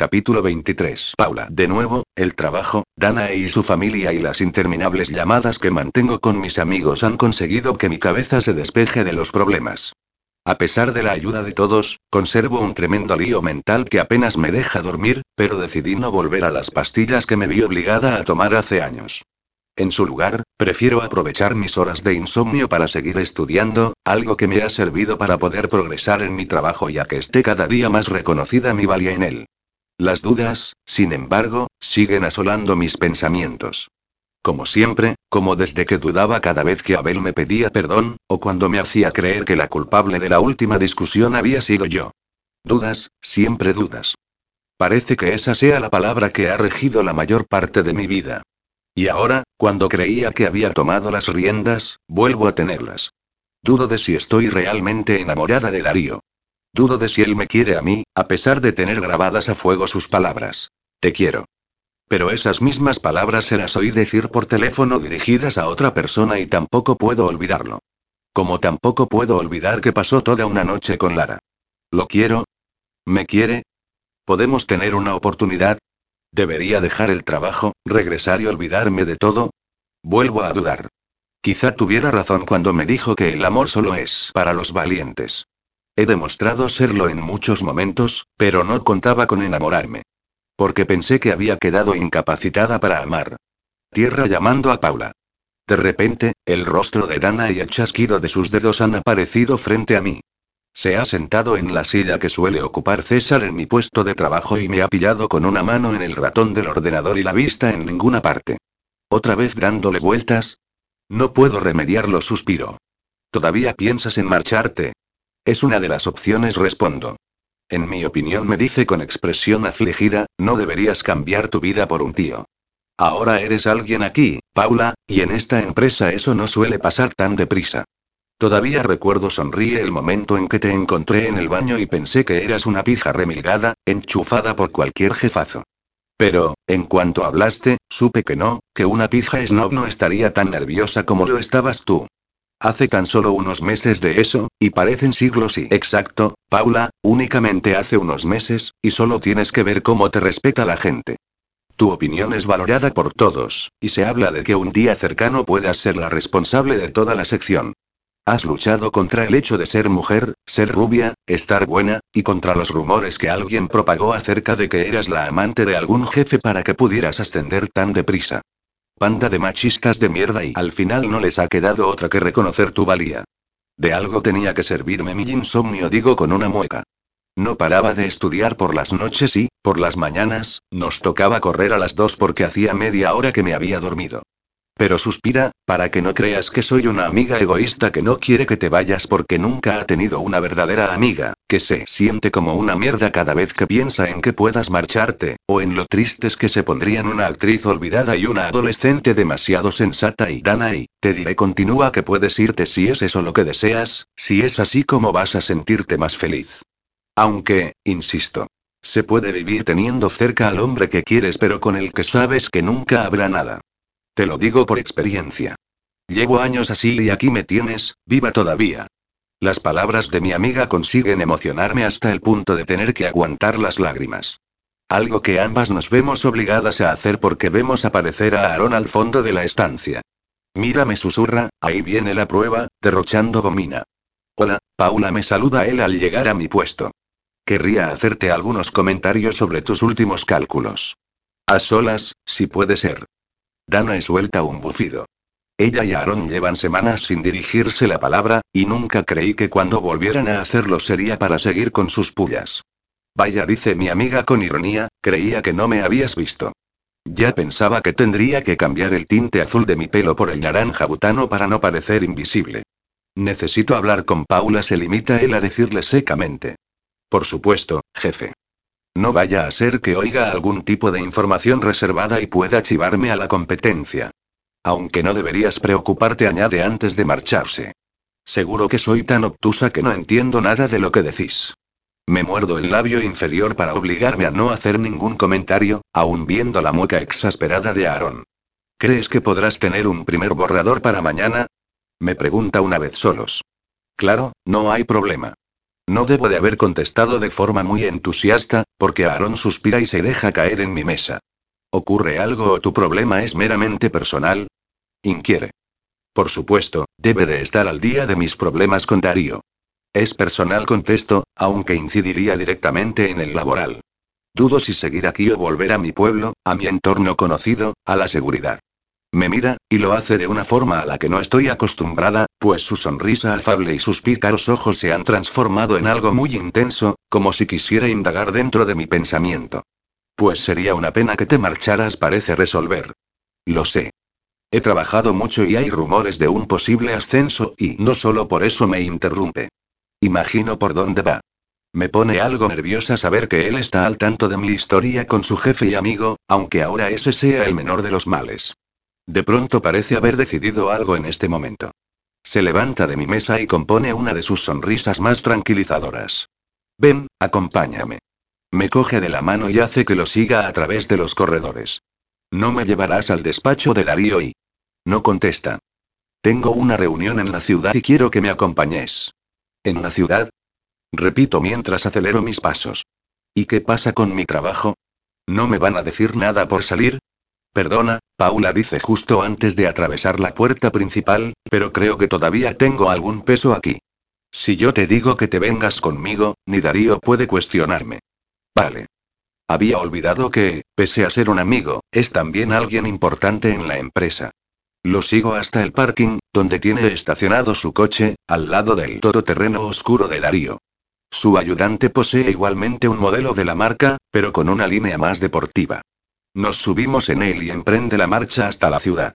Capítulo 23. Paula. De nuevo, el trabajo, Dana y su familia y las interminables llamadas que mantengo con mis amigos han conseguido que mi cabeza se despeje de los problemas. A pesar de la ayuda de todos, conservo un tremendo lío mental que apenas me deja dormir, pero decidí no volver a las pastillas que me vi obligada a tomar hace años. En su lugar, prefiero aprovechar mis horas de insomnio para seguir estudiando, algo que me ha servido para poder progresar en mi trabajo ya que esté cada día más reconocida mi valía en él. Las dudas, sin embargo, siguen asolando mis pensamientos. Como siempre, como desde que dudaba cada vez que Abel me pedía perdón, o cuando me hacía creer que la culpable de la última discusión había sido yo. Dudas, siempre dudas. Parece que esa sea la palabra que ha regido la mayor parte de mi vida. Y ahora, cuando creía que había tomado las riendas, vuelvo a tenerlas. Dudo de si estoy realmente enamorada de Darío. Dudo de si él me quiere a mí, a pesar de tener grabadas a fuego sus palabras. Te quiero. Pero esas mismas palabras se las oí decir por teléfono dirigidas a otra persona y tampoco puedo olvidarlo. Como tampoco puedo olvidar que pasó toda una noche con Lara. ¿Lo quiero? ¿Me quiere? ¿Podemos tener una oportunidad? ¿Debería dejar el trabajo, regresar y olvidarme de todo? Vuelvo a dudar. Quizá tuviera razón cuando me dijo que el amor solo es para los valientes. He demostrado serlo en muchos momentos, pero no contaba con enamorarme. Porque pensé que había quedado incapacitada para amar. Tierra llamando a Paula. De repente, el rostro de Dana y el chasquido de sus dedos han aparecido frente a mí. Se ha sentado en la silla que suele ocupar César en mi puesto de trabajo y me ha pillado con una mano en el ratón del ordenador y la vista en ninguna parte. Otra vez dándole vueltas. No puedo remediarlo, suspiro. ¿Todavía piensas en marcharte? Es una de las opciones, respondo. En mi opinión, me dice con expresión afligida, no deberías cambiar tu vida por un tío. Ahora eres alguien aquí, Paula, y en esta empresa eso no suele pasar tan deprisa. Todavía recuerdo sonríe el momento en que te encontré en el baño y pensé que eras una pija remilgada, enchufada por cualquier jefazo. Pero, en cuanto hablaste, supe que no, que una pija snob no estaría tan nerviosa como lo estabas tú. Hace tan solo unos meses de eso, y parecen siglos y... Exacto, Paula, únicamente hace unos meses, y solo tienes que ver cómo te respeta la gente. Tu opinión es valorada por todos, y se habla de que un día cercano puedas ser la responsable de toda la sección. Has luchado contra el hecho de ser mujer, ser rubia, estar buena, y contra los rumores que alguien propagó acerca de que eras la amante de algún jefe para que pudieras ascender tan deprisa. Panda de machistas de mierda y al final no les ha quedado otra que reconocer tu valía. De algo tenía que servirme mi insomnio, digo con una mueca. No paraba de estudiar por las noches y, por las mañanas, nos tocaba correr a las dos porque hacía media hora que me había dormido. Pero suspira, para que no creas que soy una amiga egoísta que no quiere que te vayas porque nunca ha tenido una verdadera amiga, que se siente como una mierda cada vez que piensa en que puedas marcharte, o en lo tristes que se pondrían una actriz olvidada y una adolescente demasiado sensata y dana y, te diré continúa que puedes irte si es eso lo que deseas, si es así como vas a sentirte más feliz. Aunque, insisto, se puede vivir teniendo cerca al hombre que quieres pero con el que sabes que nunca habrá nada. Te lo digo por experiencia. Llevo años así y aquí me tienes, viva todavía. Las palabras de mi amiga consiguen emocionarme hasta el punto de tener que aguantar las lágrimas. Algo que ambas nos vemos obligadas a hacer porque vemos aparecer a Aarón al fondo de la estancia. Mira, me susurra, ahí viene la prueba, derrochando gomina. Hola, Paula me saluda él al llegar a mi puesto. Querría hacerte algunos comentarios sobre tus últimos cálculos. A solas, si puede ser. Dana suelta un bufido. Ella y Aaron llevan semanas sin dirigirse la palabra, y nunca creí que cuando volvieran a hacerlo sería para seguir con sus pullas. Vaya, dice mi amiga con ironía, creía que no me habías visto. Ya pensaba que tendría que cambiar el tinte azul de mi pelo por el naranja butano para no parecer invisible. Necesito hablar con Paula, se limita él a decirle secamente. Por supuesto, jefe. No vaya a ser que oiga algún tipo de información reservada y pueda chivarme a la competencia. Aunque no deberías preocuparte, añade antes de marcharse. Seguro que soy tan obtusa que no entiendo nada de lo que decís. Me muerdo el labio inferior para obligarme a no hacer ningún comentario, aun viendo la mueca exasperada de Aaron. ¿Crees que podrás tener un primer borrador para mañana? Me pregunta una vez solos. Claro, no hay problema. No debo de haber contestado de forma muy entusiasta, porque Aaron suspira y se deja caer en mi mesa. ¿Ocurre algo o tu problema es meramente personal? Inquiere. Por supuesto, debe de estar al día de mis problemas con Darío. Es personal, contesto, aunque incidiría directamente en el laboral. Dudo si seguir aquí o volver a mi pueblo, a mi entorno conocido, a la seguridad. Me mira, y lo hace de una forma a la que no estoy acostumbrada, pues su sonrisa afable y sus pícaros ojos se han transformado en algo muy intenso, como si quisiera indagar dentro de mi pensamiento. Pues sería una pena que te marcharas, parece resolver. Lo sé. He trabajado mucho y hay rumores de un posible ascenso, y no solo por eso me interrumpe. Imagino por dónde va. Me pone algo nerviosa saber que él está al tanto de mi historia con su jefe y amigo, aunque ahora ese sea el menor de los males. De pronto parece haber decidido algo en este momento. Se levanta de mi mesa y compone una de sus sonrisas más tranquilizadoras. Ven, acompáñame. Me coge de la mano y hace que lo siga a través de los corredores. No me llevarás al despacho de Darío y... No contesta. Tengo una reunión en la ciudad y quiero que me acompañes. ¿En la ciudad? Repito mientras acelero mis pasos. ¿Y qué pasa con mi trabajo? ¿No me van a decir nada por salir? Perdona, Paula dice justo antes de atravesar la puerta principal, pero creo que todavía tengo algún peso aquí. Si yo te digo que te vengas conmigo, ni Darío puede cuestionarme. Vale. Había olvidado que, pese a ser un amigo, es también alguien importante en la empresa. Lo sigo hasta el parking, donde tiene estacionado su coche, al lado del todoterreno oscuro de Darío. Su ayudante posee igualmente un modelo de la marca, pero con una línea más deportiva. Nos subimos en él y emprende la marcha hasta la ciudad.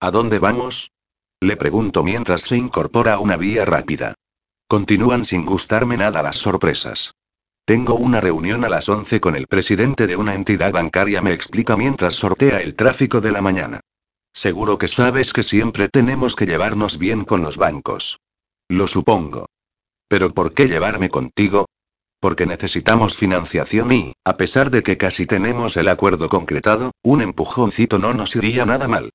¿A dónde vamos? Le pregunto mientras se incorpora a una vía rápida. Continúan sin gustarme nada las sorpresas. Tengo una reunión a las 11 con el presidente de una entidad bancaria, me explica mientras sortea el tráfico de la mañana. Seguro que sabes que siempre tenemos que llevarnos bien con los bancos. Lo supongo. Pero ¿por qué llevarme contigo? Porque necesitamos financiación y, a pesar de que casi tenemos el acuerdo concretado, un empujoncito no nos iría nada mal.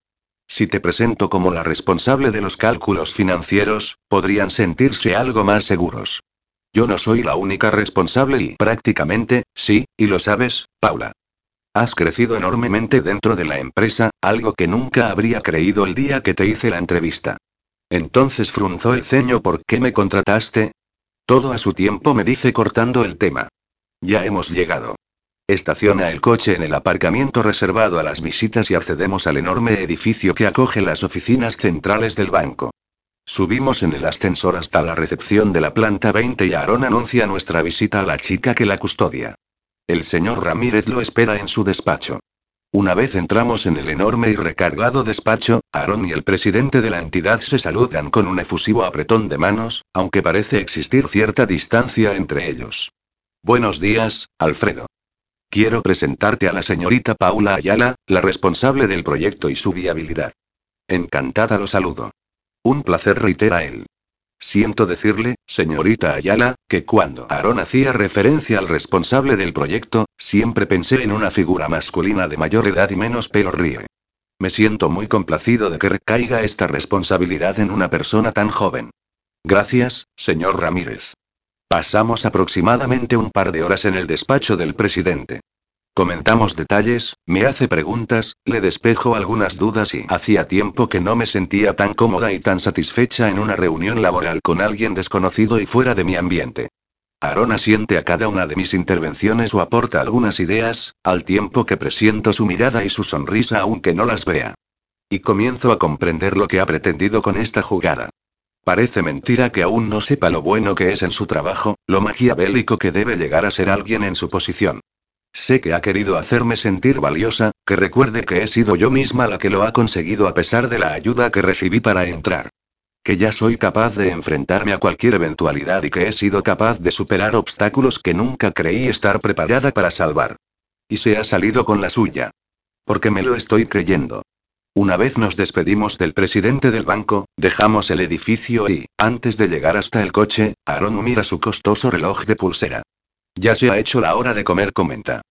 Si te presento como la responsable de los cálculos financieros, podrían sentirse algo más seguros. Yo no soy la única responsable y prácticamente, sí, y lo sabes, Paula. Has crecido enormemente dentro de la empresa, algo que nunca habría creído el día que te hice la entrevista. Entonces frunzó el ceño ¿por qué me contrataste? Todo a su tiempo me dice cortando el tema. Ya hemos llegado. Estaciona el coche en el aparcamiento reservado a las visitas y accedemos al enorme edificio que acoge las oficinas centrales del banco. Subimos en el ascensor hasta la recepción de la planta 20 y Aaron anuncia nuestra visita a la chica que la custodia. El señor Ramírez lo espera en su despacho. Una vez entramos en el enorme y recargado despacho, Aaron y el presidente de la entidad se saludan con un efusivo apretón de manos, aunque parece existir cierta distancia entre ellos. Buenos días, Alfredo. Quiero presentarte a la señorita Paula Ayala, la responsable del proyecto y su viabilidad. Encantada lo saludo. Un placer reitera él. Siento decirle, señorita Ayala, que cuando Aaron hacía referencia al responsable del proyecto, siempre pensé en una figura masculina de mayor edad y menos pelo ríe. Me siento muy complacido de que recaiga esta responsabilidad en una persona tan joven. Gracias, señor Ramírez. Pasamos aproximadamente un par de horas en el despacho del presidente. Comentamos detalles, me hace preguntas, le despejo algunas dudas y hacía tiempo que no me sentía tan cómoda y tan satisfecha en una reunión laboral con alguien desconocido y fuera de mi ambiente. Aaron asiente a cada una de mis intervenciones o aporta algunas ideas, al tiempo que presiento su mirada y su sonrisa aunque no las vea. Y comienzo a comprender lo que ha pretendido con esta jugada. Parece mentira que aún no sepa lo bueno que es en su trabajo, lo maquiavélico que debe llegar a ser alguien en su posición. Sé que ha querido hacerme sentir valiosa, que recuerde que he sido yo misma la que lo ha conseguido a pesar de la ayuda que recibí para entrar. Que ya soy capaz de enfrentarme a cualquier eventualidad y que he sido capaz de superar obstáculos que nunca creí estar preparada para salvar. Y se ha salido con la suya. Porque me lo estoy creyendo. Una vez nos despedimos del presidente del banco, dejamos el edificio y, antes de llegar hasta el coche, Aaron mira su costoso reloj de pulsera. Ya se ha hecho la hora de comer, comenta.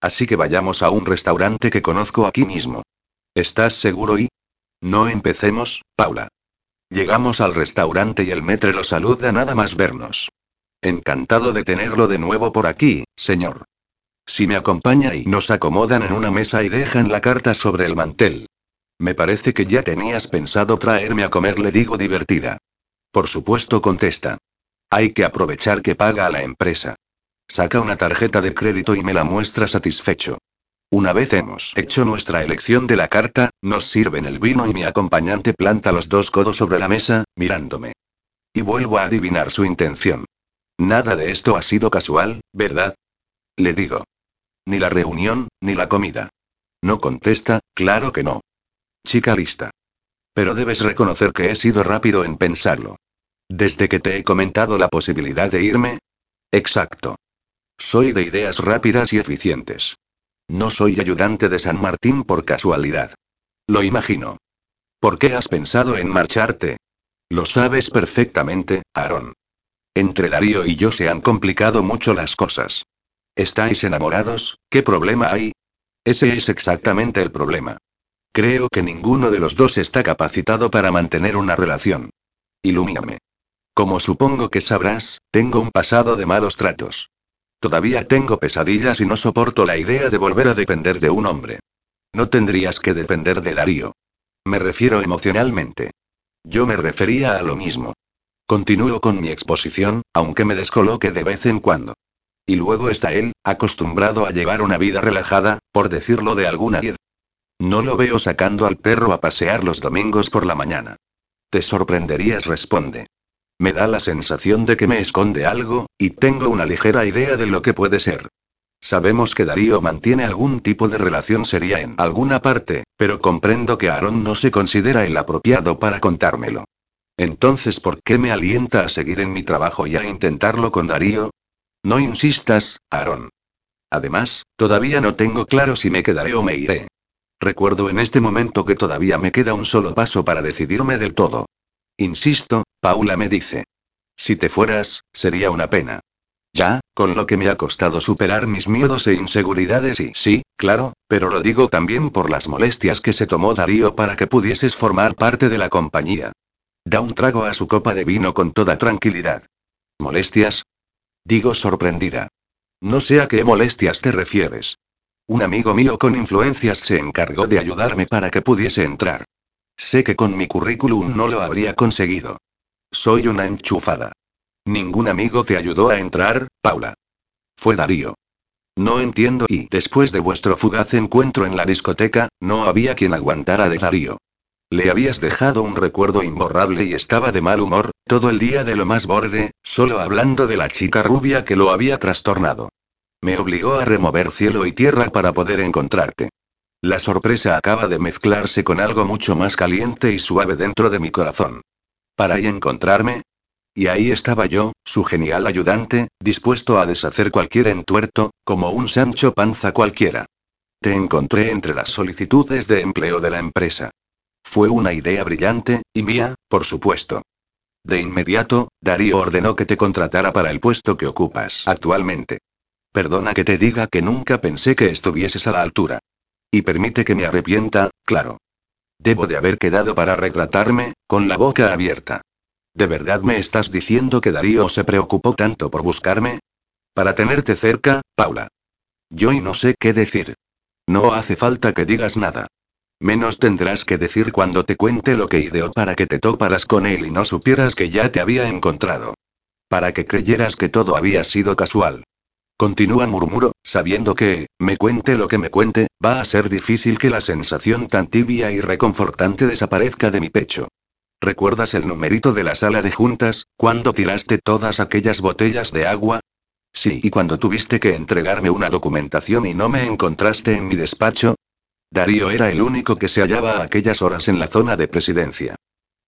Así que vayamos a un restaurante que conozco aquí mismo. ¿Estás seguro y? No empecemos, Paula. Llegamos al restaurante y el metre lo saluda nada más vernos. Encantado de tenerlo de nuevo por aquí, señor. Si me acompaña y nos acomodan en una mesa y dejan la carta sobre el mantel. Me parece que ya tenías pensado traerme a comer, le digo divertida. Por supuesto, contesta. Hay que aprovechar que paga a la empresa. Saca una tarjeta de crédito y me la muestra satisfecho. Una vez hemos hecho nuestra elección de la carta, nos sirven el vino y mi acompañante planta los dos codos sobre la mesa, mirándome. Y vuelvo a adivinar su intención. Nada de esto ha sido casual, ¿verdad? Le digo. Ni la reunión, ni la comida. No contesta, claro que no. Chica lista. Pero debes reconocer que he sido rápido en pensarlo. Desde que te he comentado la posibilidad de irme. Exacto. Soy de ideas rápidas y eficientes. No soy ayudante de San Martín por casualidad. Lo imagino. ¿Por qué has pensado en marcharte? Lo sabes perfectamente, Aaron. Entre Darío y yo se han complicado mucho las cosas. ¿Estáis enamorados? ¿Qué problema hay? Ese es exactamente el problema. Creo que ninguno de los dos está capacitado para mantener una relación. Ilumíname. Como supongo que sabrás, tengo un pasado de malos tratos. Todavía tengo pesadillas y no soporto la idea de volver a depender de un hombre. No tendrías que depender de Darío. Me refiero emocionalmente. Yo me refería a lo mismo. Continúo con mi exposición, aunque me descoloque de vez en cuando. Y luego está él, acostumbrado a llevar una vida relajada, por decirlo de alguna manera. No lo veo sacando al perro a pasear los domingos por la mañana. Te sorprenderías, responde. Me da la sensación de que me esconde algo, y tengo una ligera idea de lo que puede ser. Sabemos que Darío mantiene algún tipo de relación seria en alguna parte, pero comprendo que Aaron no se considera el apropiado para contármelo. Entonces, ¿por qué me alienta a seguir en mi trabajo y a intentarlo con Darío? No insistas, Aaron. Además, todavía no tengo claro si me quedaré o me iré. Recuerdo en este momento que todavía me queda un solo paso para decidirme del todo. Insisto, Paula me dice. Si te fueras, sería una pena. Ya, con lo que me ha costado superar mis miedos e inseguridades y sí, claro, pero lo digo también por las molestias que se tomó Darío para que pudieses formar parte de la compañía. Da un trago a su copa de vino con toda tranquilidad. ¿Molestias? Digo sorprendida. No sé a qué molestias te refieres. Un amigo mío con influencias se encargó de ayudarme para que pudiese entrar. Sé que con mi currículum no lo habría conseguido. Soy una enchufada. Ningún amigo te ayudó a entrar, Paula. Fue Darío. No entiendo y después de vuestro fugaz encuentro en la discoteca, no había quien aguantara de Darío. Le habías dejado un recuerdo imborrable y estaba de mal humor, todo el día de lo más borde, solo hablando de la chica rubia que lo había trastornado. Me obligó a remover cielo y tierra para poder encontrarte. La sorpresa acaba de mezclarse con algo mucho más caliente y suave dentro de mi corazón. Para ahí encontrarme. Y ahí estaba yo, su genial ayudante, dispuesto a deshacer cualquier entuerto, como un Sancho Panza cualquiera. Te encontré entre las solicitudes de empleo de la empresa. Fue una idea brillante, y mía, por supuesto. De inmediato, Darío ordenó que te contratara para el puesto que ocupas actualmente. Perdona que te diga que nunca pensé que estuvieses a la altura. Y permite que me arrepienta, claro. Debo de haber quedado para retratarme, con la boca abierta. ¿De verdad me estás diciendo que Darío se preocupó tanto por buscarme? Para tenerte cerca, Paula. Yo y no sé qué decir. No hace falta que digas nada. Menos tendrás que decir cuando te cuente lo que ideó para que te toparas con él y no supieras que ya te había encontrado. Para que creyeras que todo había sido casual. Continúa murmuro, sabiendo que, me cuente lo que me cuente, va a ser difícil que la sensación tan tibia y reconfortante desaparezca de mi pecho. ¿Recuerdas el numerito de la sala de juntas, cuando tiraste todas aquellas botellas de agua? Sí, y cuando tuviste que entregarme una documentación y no me encontraste en mi despacho. Darío era el único que se hallaba a aquellas horas en la zona de presidencia.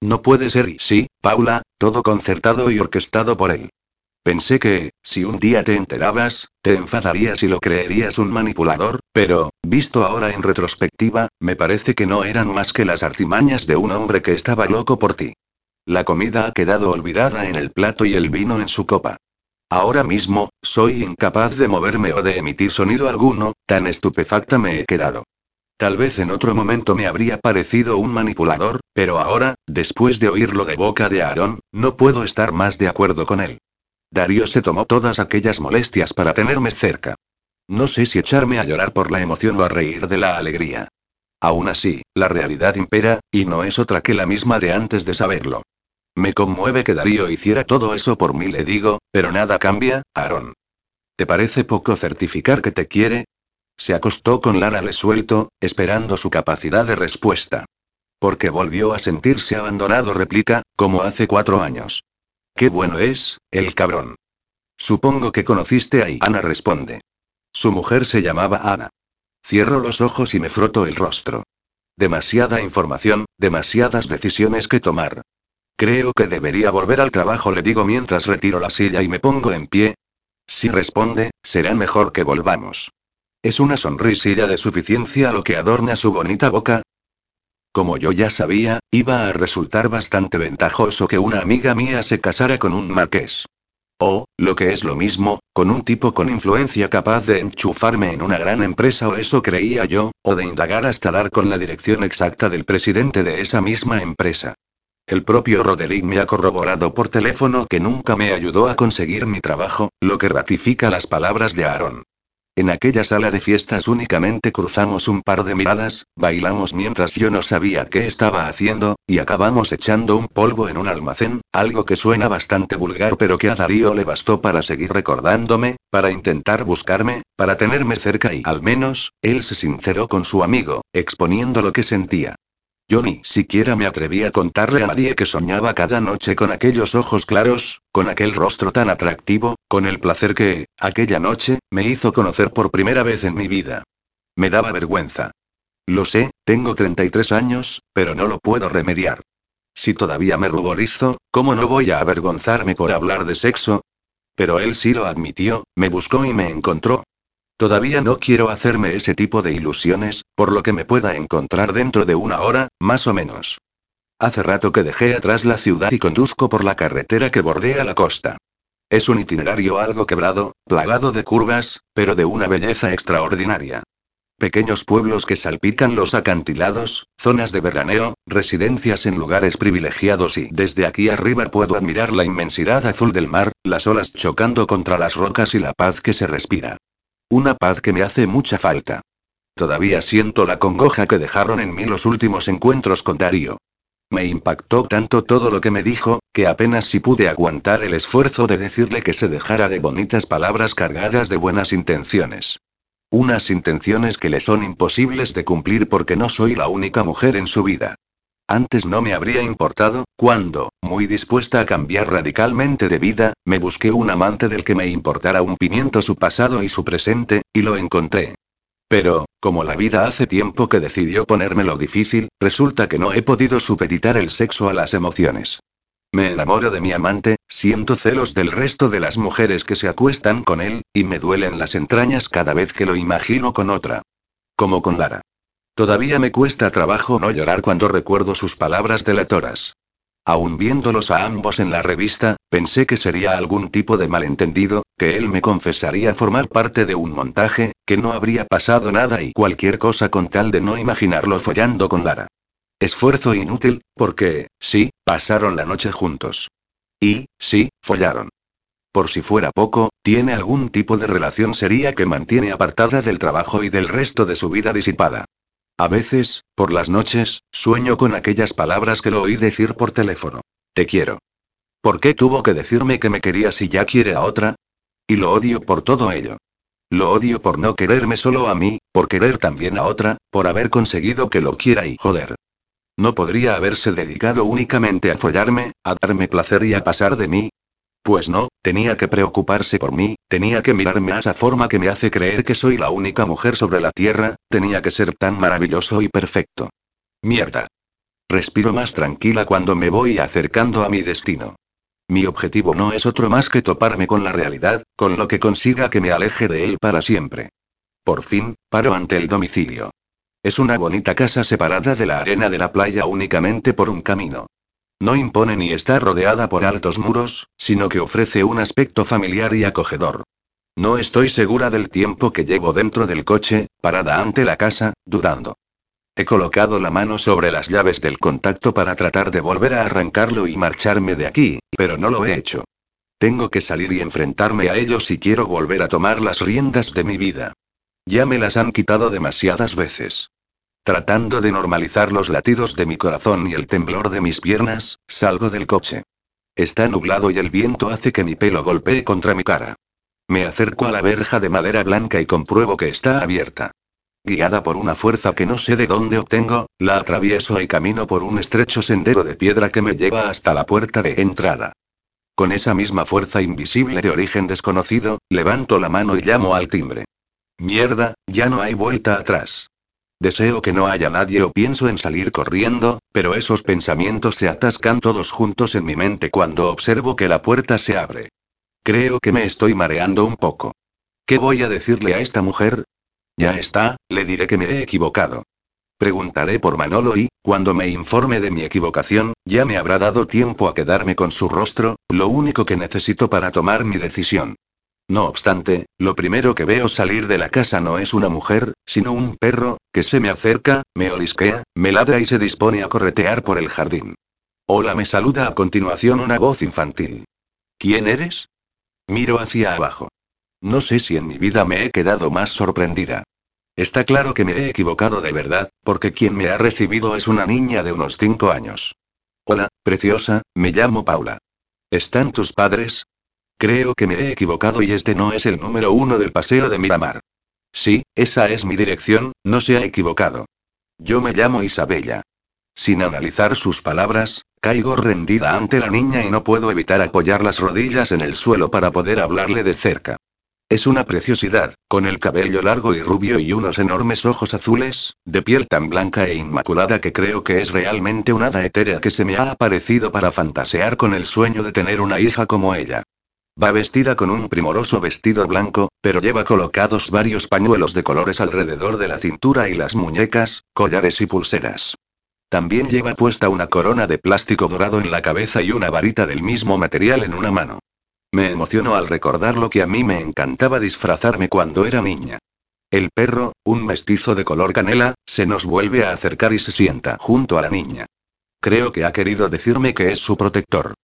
No puede ser y sí, Paula, todo concertado y orquestado por él. Pensé que, si un día te enterabas, te enfadarías y lo creerías un manipulador, pero, visto ahora en retrospectiva, me parece que no eran más que las artimañas de un hombre que estaba loco por ti. La comida ha quedado olvidada en el plato y el vino en su copa. Ahora mismo, soy incapaz de moverme o de emitir sonido alguno, tan estupefacta me he quedado. Tal vez en otro momento me habría parecido un manipulador, pero ahora, después de oírlo de boca de Aarón, no puedo estar más de acuerdo con él. Darío se tomó todas aquellas molestias para tenerme cerca. No sé si echarme a llorar por la emoción o a reír de la alegría. Aún así, la realidad impera, y no es otra que la misma de antes de saberlo. Me conmueve que Darío hiciera todo eso por mí, le digo, pero nada cambia, Aaron. ¿Te parece poco certificar que te quiere? Se acostó con Lara resuelto, esperando su capacidad de respuesta. Porque volvió a sentirse abandonado, replica, como hace cuatro años. Qué bueno es, el cabrón. Supongo que conociste a Ana, responde. Su mujer se llamaba Ana. Cierro los ojos y me froto el rostro. Demasiada información, demasiadas decisiones que tomar. Creo que debería volver al trabajo, le digo mientras retiro la silla y me pongo en pie. Si responde, será mejor que volvamos. Es una sonrisilla de suficiencia lo que adorna su bonita boca. Como yo ya sabía, iba a resultar bastante ventajoso que una amiga mía se casara con un marqués. O, lo que es lo mismo, con un tipo con influencia capaz de enchufarme en una gran empresa o eso creía yo, o de indagar hasta dar con la dirección exacta del presidente de esa misma empresa. El propio Roderick me ha corroborado por teléfono que nunca me ayudó a conseguir mi trabajo, lo que ratifica las palabras de Aaron. En aquella sala de fiestas únicamente cruzamos un par de miradas, bailamos mientras yo no sabía qué estaba haciendo, y acabamos echando un polvo en un almacén, algo que suena bastante vulgar pero que a Darío le bastó para seguir recordándome, para intentar buscarme, para tenerme cerca y al menos, él se sinceró con su amigo, exponiendo lo que sentía. Yo ni siquiera me atreví a contarle a nadie que soñaba cada noche con aquellos ojos claros, con aquel rostro tan atractivo, con el placer que, aquella noche, me hizo conocer por primera vez en mi vida. Me daba vergüenza. Lo sé, tengo 33 años, pero no lo puedo remediar. Si todavía me ruborizo, ¿cómo no voy a avergonzarme por hablar de sexo? Pero él sí lo admitió, me buscó y me encontró, Todavía no quiero hacerme ese tipo de ilusiones, por lo que me pueda encontrar dentro de una hora, más o menos. Hace rato que dejé atrás la ciudad y conduzco por la carretera que bordea la costa. Es un itinerario algo quebrado, plagado de curvas, pero de una belleza extraordinaria. Pequeños pueblos que salpican los acantilados, zonas de veraneo, residencias en lugares privilegiados y desde aquí arriba puedo admirar la inmensidad azul del mar, las olas chocando contra las rocas y la paz que se respira. Una paz que me hace mucha falta. Todavía siento la congoja que dejaron en mí los últimos encuentros con Darío. Me impactó tanto todo lo que me dijo, que apenas si pude aguantar el esfuerzo de decirle que se dejara de bonitas palabras cargadas de buenas intenciones. Unas intenciones que le son imposibles de cumplir porque no soy la única mujer en su vida. Antes no me habría importado, cuando, muy dispuesta a cambiar radicalmente de vida, me busqué un amante del que me importara un pimiento su pasado y su presente, y lo encontré. Pero, como la vida hace tiempo que decidió ponérmelo difícil, resulta que no he podido supeditar el sexo a las emociones. Me enamoro de mi amante, siento celos del resto de las mujeres que se acuestan con él, y me duelen las entrañas cada vez que lo imagino con otra. Como con Lara. Todavía me cuesta trabajo no llorar cuando recuerdo sus palabras delatoras. Aún viéndolos a ambos en la revista, pensé que sería algún tipo de malentendido, que él me confesaría formar parte de un montaje, que no habría pasado nada y cualquier cosa con tal de no imaginarlo follando con Lara. Esfuerzo inútil, porque, sí, pasaron la noche juntos. Y, sí, follaron. Por si fuera poco, tiene algún tipo de relación seria que mantiene apartada del trabajo y del resto de su vida disipada. A veces, por las noches, sueño con aquellas palabras que lo oí decir por teléfono. Te quiero. ¿Por qué tuvo que decirme que me quería si ya quiere a otra? Y lo odio por todo ello. Lo odio por no quererme solo a mí, por querer también a otra, por haber conseguido que lo quiera y joder. ¿No podría haberse dedicado únicamente a follarme, a darme placer y a pasar de mí? Pues no, tenía que preocuparse por mí, tenía que mirarme a esa forma que me hace creer que soy la única mujer sobre la Tierra, tenía que ser tan maravilloso y perfecto. Mierda. Respiro más tranquila cuando me voy acercando a mi destino. Mi objetivo no es otro más que toparme con la realidad, con lo que consiga que me aleje de él para siempre. Por fin, paro ante el domicilio. Es una bonita casa separada de la arena de la playa únicamente por un camino. No impone ni está rodeada por altos muros, sino que ofrece un aspecto familiar y acogedor. No estoy segura del tiempo que llevo dentro del coche, parada ante la casa, dudando. He colocado la mano sobre las llaves del contacto para tratar de volver a arrancarlo y marcharme de aquí, pero no lo he hecho. Tengo que salir y enfrentarme a ellos si quiero volver a tomar las riendas de mi vida. Ya me las han quitado demasiadas veces. Tratando de normalizar los latidos de mi corazón y el temblor de mis piernas, salgo del coche. Está nublado y el viento hace que mi pelo golpee contra mi cara. Me acerco a la verja de madera blanca y compruebo que está abierta. Guiada por una fuerza que no sé de dónde obtengo, la atravieso y camino por un estrecho sendero de piedra que me lleva hasta la puerta de entrada. Con esa misma fuerza invisible de origen desconocido, levanto la mano y llamo al timbre. Mierda, ya no hay vuelta atrás. Deseo que no haya nadie o pienso en salir corriendo, pero esos pensamientos se atascan todos juntos en mi mente cuando observo que la puerta se abre. Creo que me estoy mareando un poco. ¿Qué voy a decirle a esta mujer? Ya está, le diré que me he equivocado. Preguntaré por Manolo y, cuando me informe de mi equivocación, ya me habrá dado tiempo a quedarme con su rostro, lo único que necesito para tomar mi decisión. No obstante, lo primero que veo salir de la casa no es una mujer, sino un perro, que se me acerca, me olisquea, me ladra y se dispone a corretear por el jardín. Hola, me saluda a continuación una voz infantil. ¿Quién eres? Miro hacia abajo. No sé si en mi vida me he quedado más sorprendida. Está claro que me he equivocado de verdad, porque quien me ha recibido es una niña de unos cinco años. Hola, preciosa, me llamo Paula. ¿Están tus padres? Creo que me he equivocado y este no es el número uno del paseo de Miramar. Sí, esa es mi dirección, no se ha equivocado. Yo me llamo Isabella. Sin analizar sus palabras, caigo rendida ante la niña y no puedo evitar apoyar las rodillas en el suelo para poder hablarle de cerca. Es una preciosidad, con el cabello largo y rubio y unos enormes ojos azules, de piel tan blanca e inmaculada que creo que es realmente una hada etérea que se me ha aparecido para fantasear con el sueño de tener una hija como ella. Va vestida con un primoroso vestido blanco, pero lleva colocados varios pañuelos de colores alrededor de la cintura y las muñecas, collares y pulseras. También lleva puesta una corona de plástico dorado en la cabeza y una varita del mismo material en una mano. Me emociono al recordar lo que a mí me encantaba disfrazarme cuando era niña. El perro, un mestizo de color canela, se nos vuelve a acercar y se sienta junto a la niña. Creo que ha querido decirme que es su protector.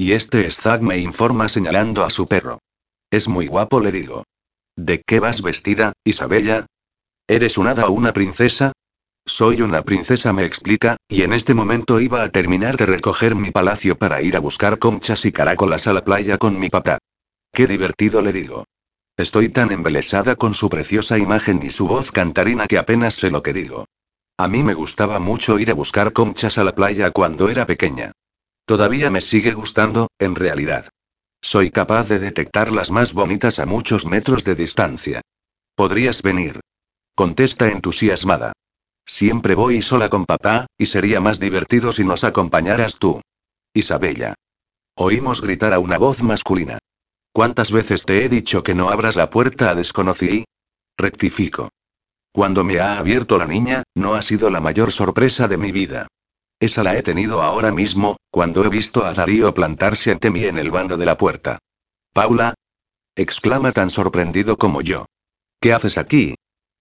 Y este Zag me informa señalando a su perro. Es muy guapo, le digo. ¿De qué vas vestida, Isabella? ¿Eres una hada o una princesa? Soy una princesa, me explica, y en este momento iba a terminar de recoger mi palacio para ir a buscar conchas y caracolas a la playa con mi papá. Qué divertido le digo. Estoy tan embelesada con su preciosa imagen y su voz cantarina que apenas sé lo que digo. A mí me gustaba mucho ir a buscar conchas a la playa cuando era pequeña. Todavía me sigue gustando, en realidad. Soy capaz de detectar las más bonitas a muchos metros de distancia. Podrías venir. Contesta entusiasmada. Siempre voy sola con papá, y sería más divertido si nos acompañaras tú. Isabella. Oímos gritar a una voz masculina. ¿Cuántas veces te he dicho que no abras la puerta a desconocido? Rectifico. Cuando me ha abierto la niña, no ha sido la mayor sorpresa de mi vida. Esa la he tenido ahora mismo, cuando he visto a Darío plantarse ante mí en el bando de la puerta. Paula. exclama tan sorprendido como yo. ¿Qué haces aquí?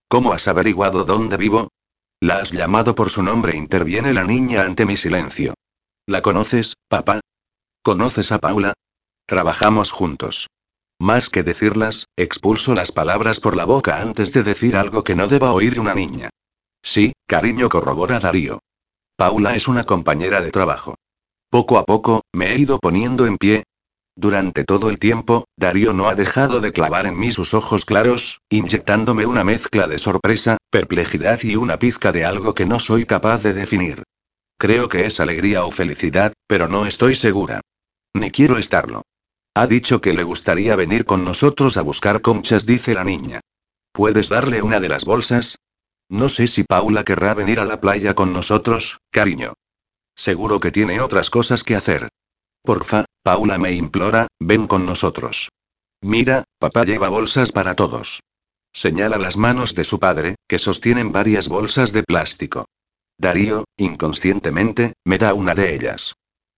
¿Cómo has averiguado dónde vivo? La has llamado por su nombre, interviene la niña ante mi silencio. ¿La conoces, papá? ¿Conoces a Paula? Trabajamos juntos. Más que decirlas, expulso las palabras por la boca antes de decir algo que no deba oír una niña. Sí, cariño, corrobora Darío. Paula es una compañera de trabajo. Poco a poco, me he ido poniendo en pie, durante todo el tiempo, Darío no ha dejado de clavar en mí sus ojos claros, inyectándome una mezcla de sorpresa, perplejidad y una pizca de algo que no soy capaz de definir. Creo que es alegría o felicidad, pero no estoy segura. Ni quiero estarlo. Ha dicho que le gustaría venir con nosotros a buscar conchas, dice la niña. ¿Puedes darle una de las bolsas? No sé si Paula querrá venir a la playa con nosotros, cariño. Seguro que tiene otras cosas que hacer. Porfa, Paula me implora, ven con nosotros. Mira, papá lleva bolsas para todos. Señala las manos de su padre, que sostienen varias bolsas de plástico. Darío, inconscientemente, me da una de ellas.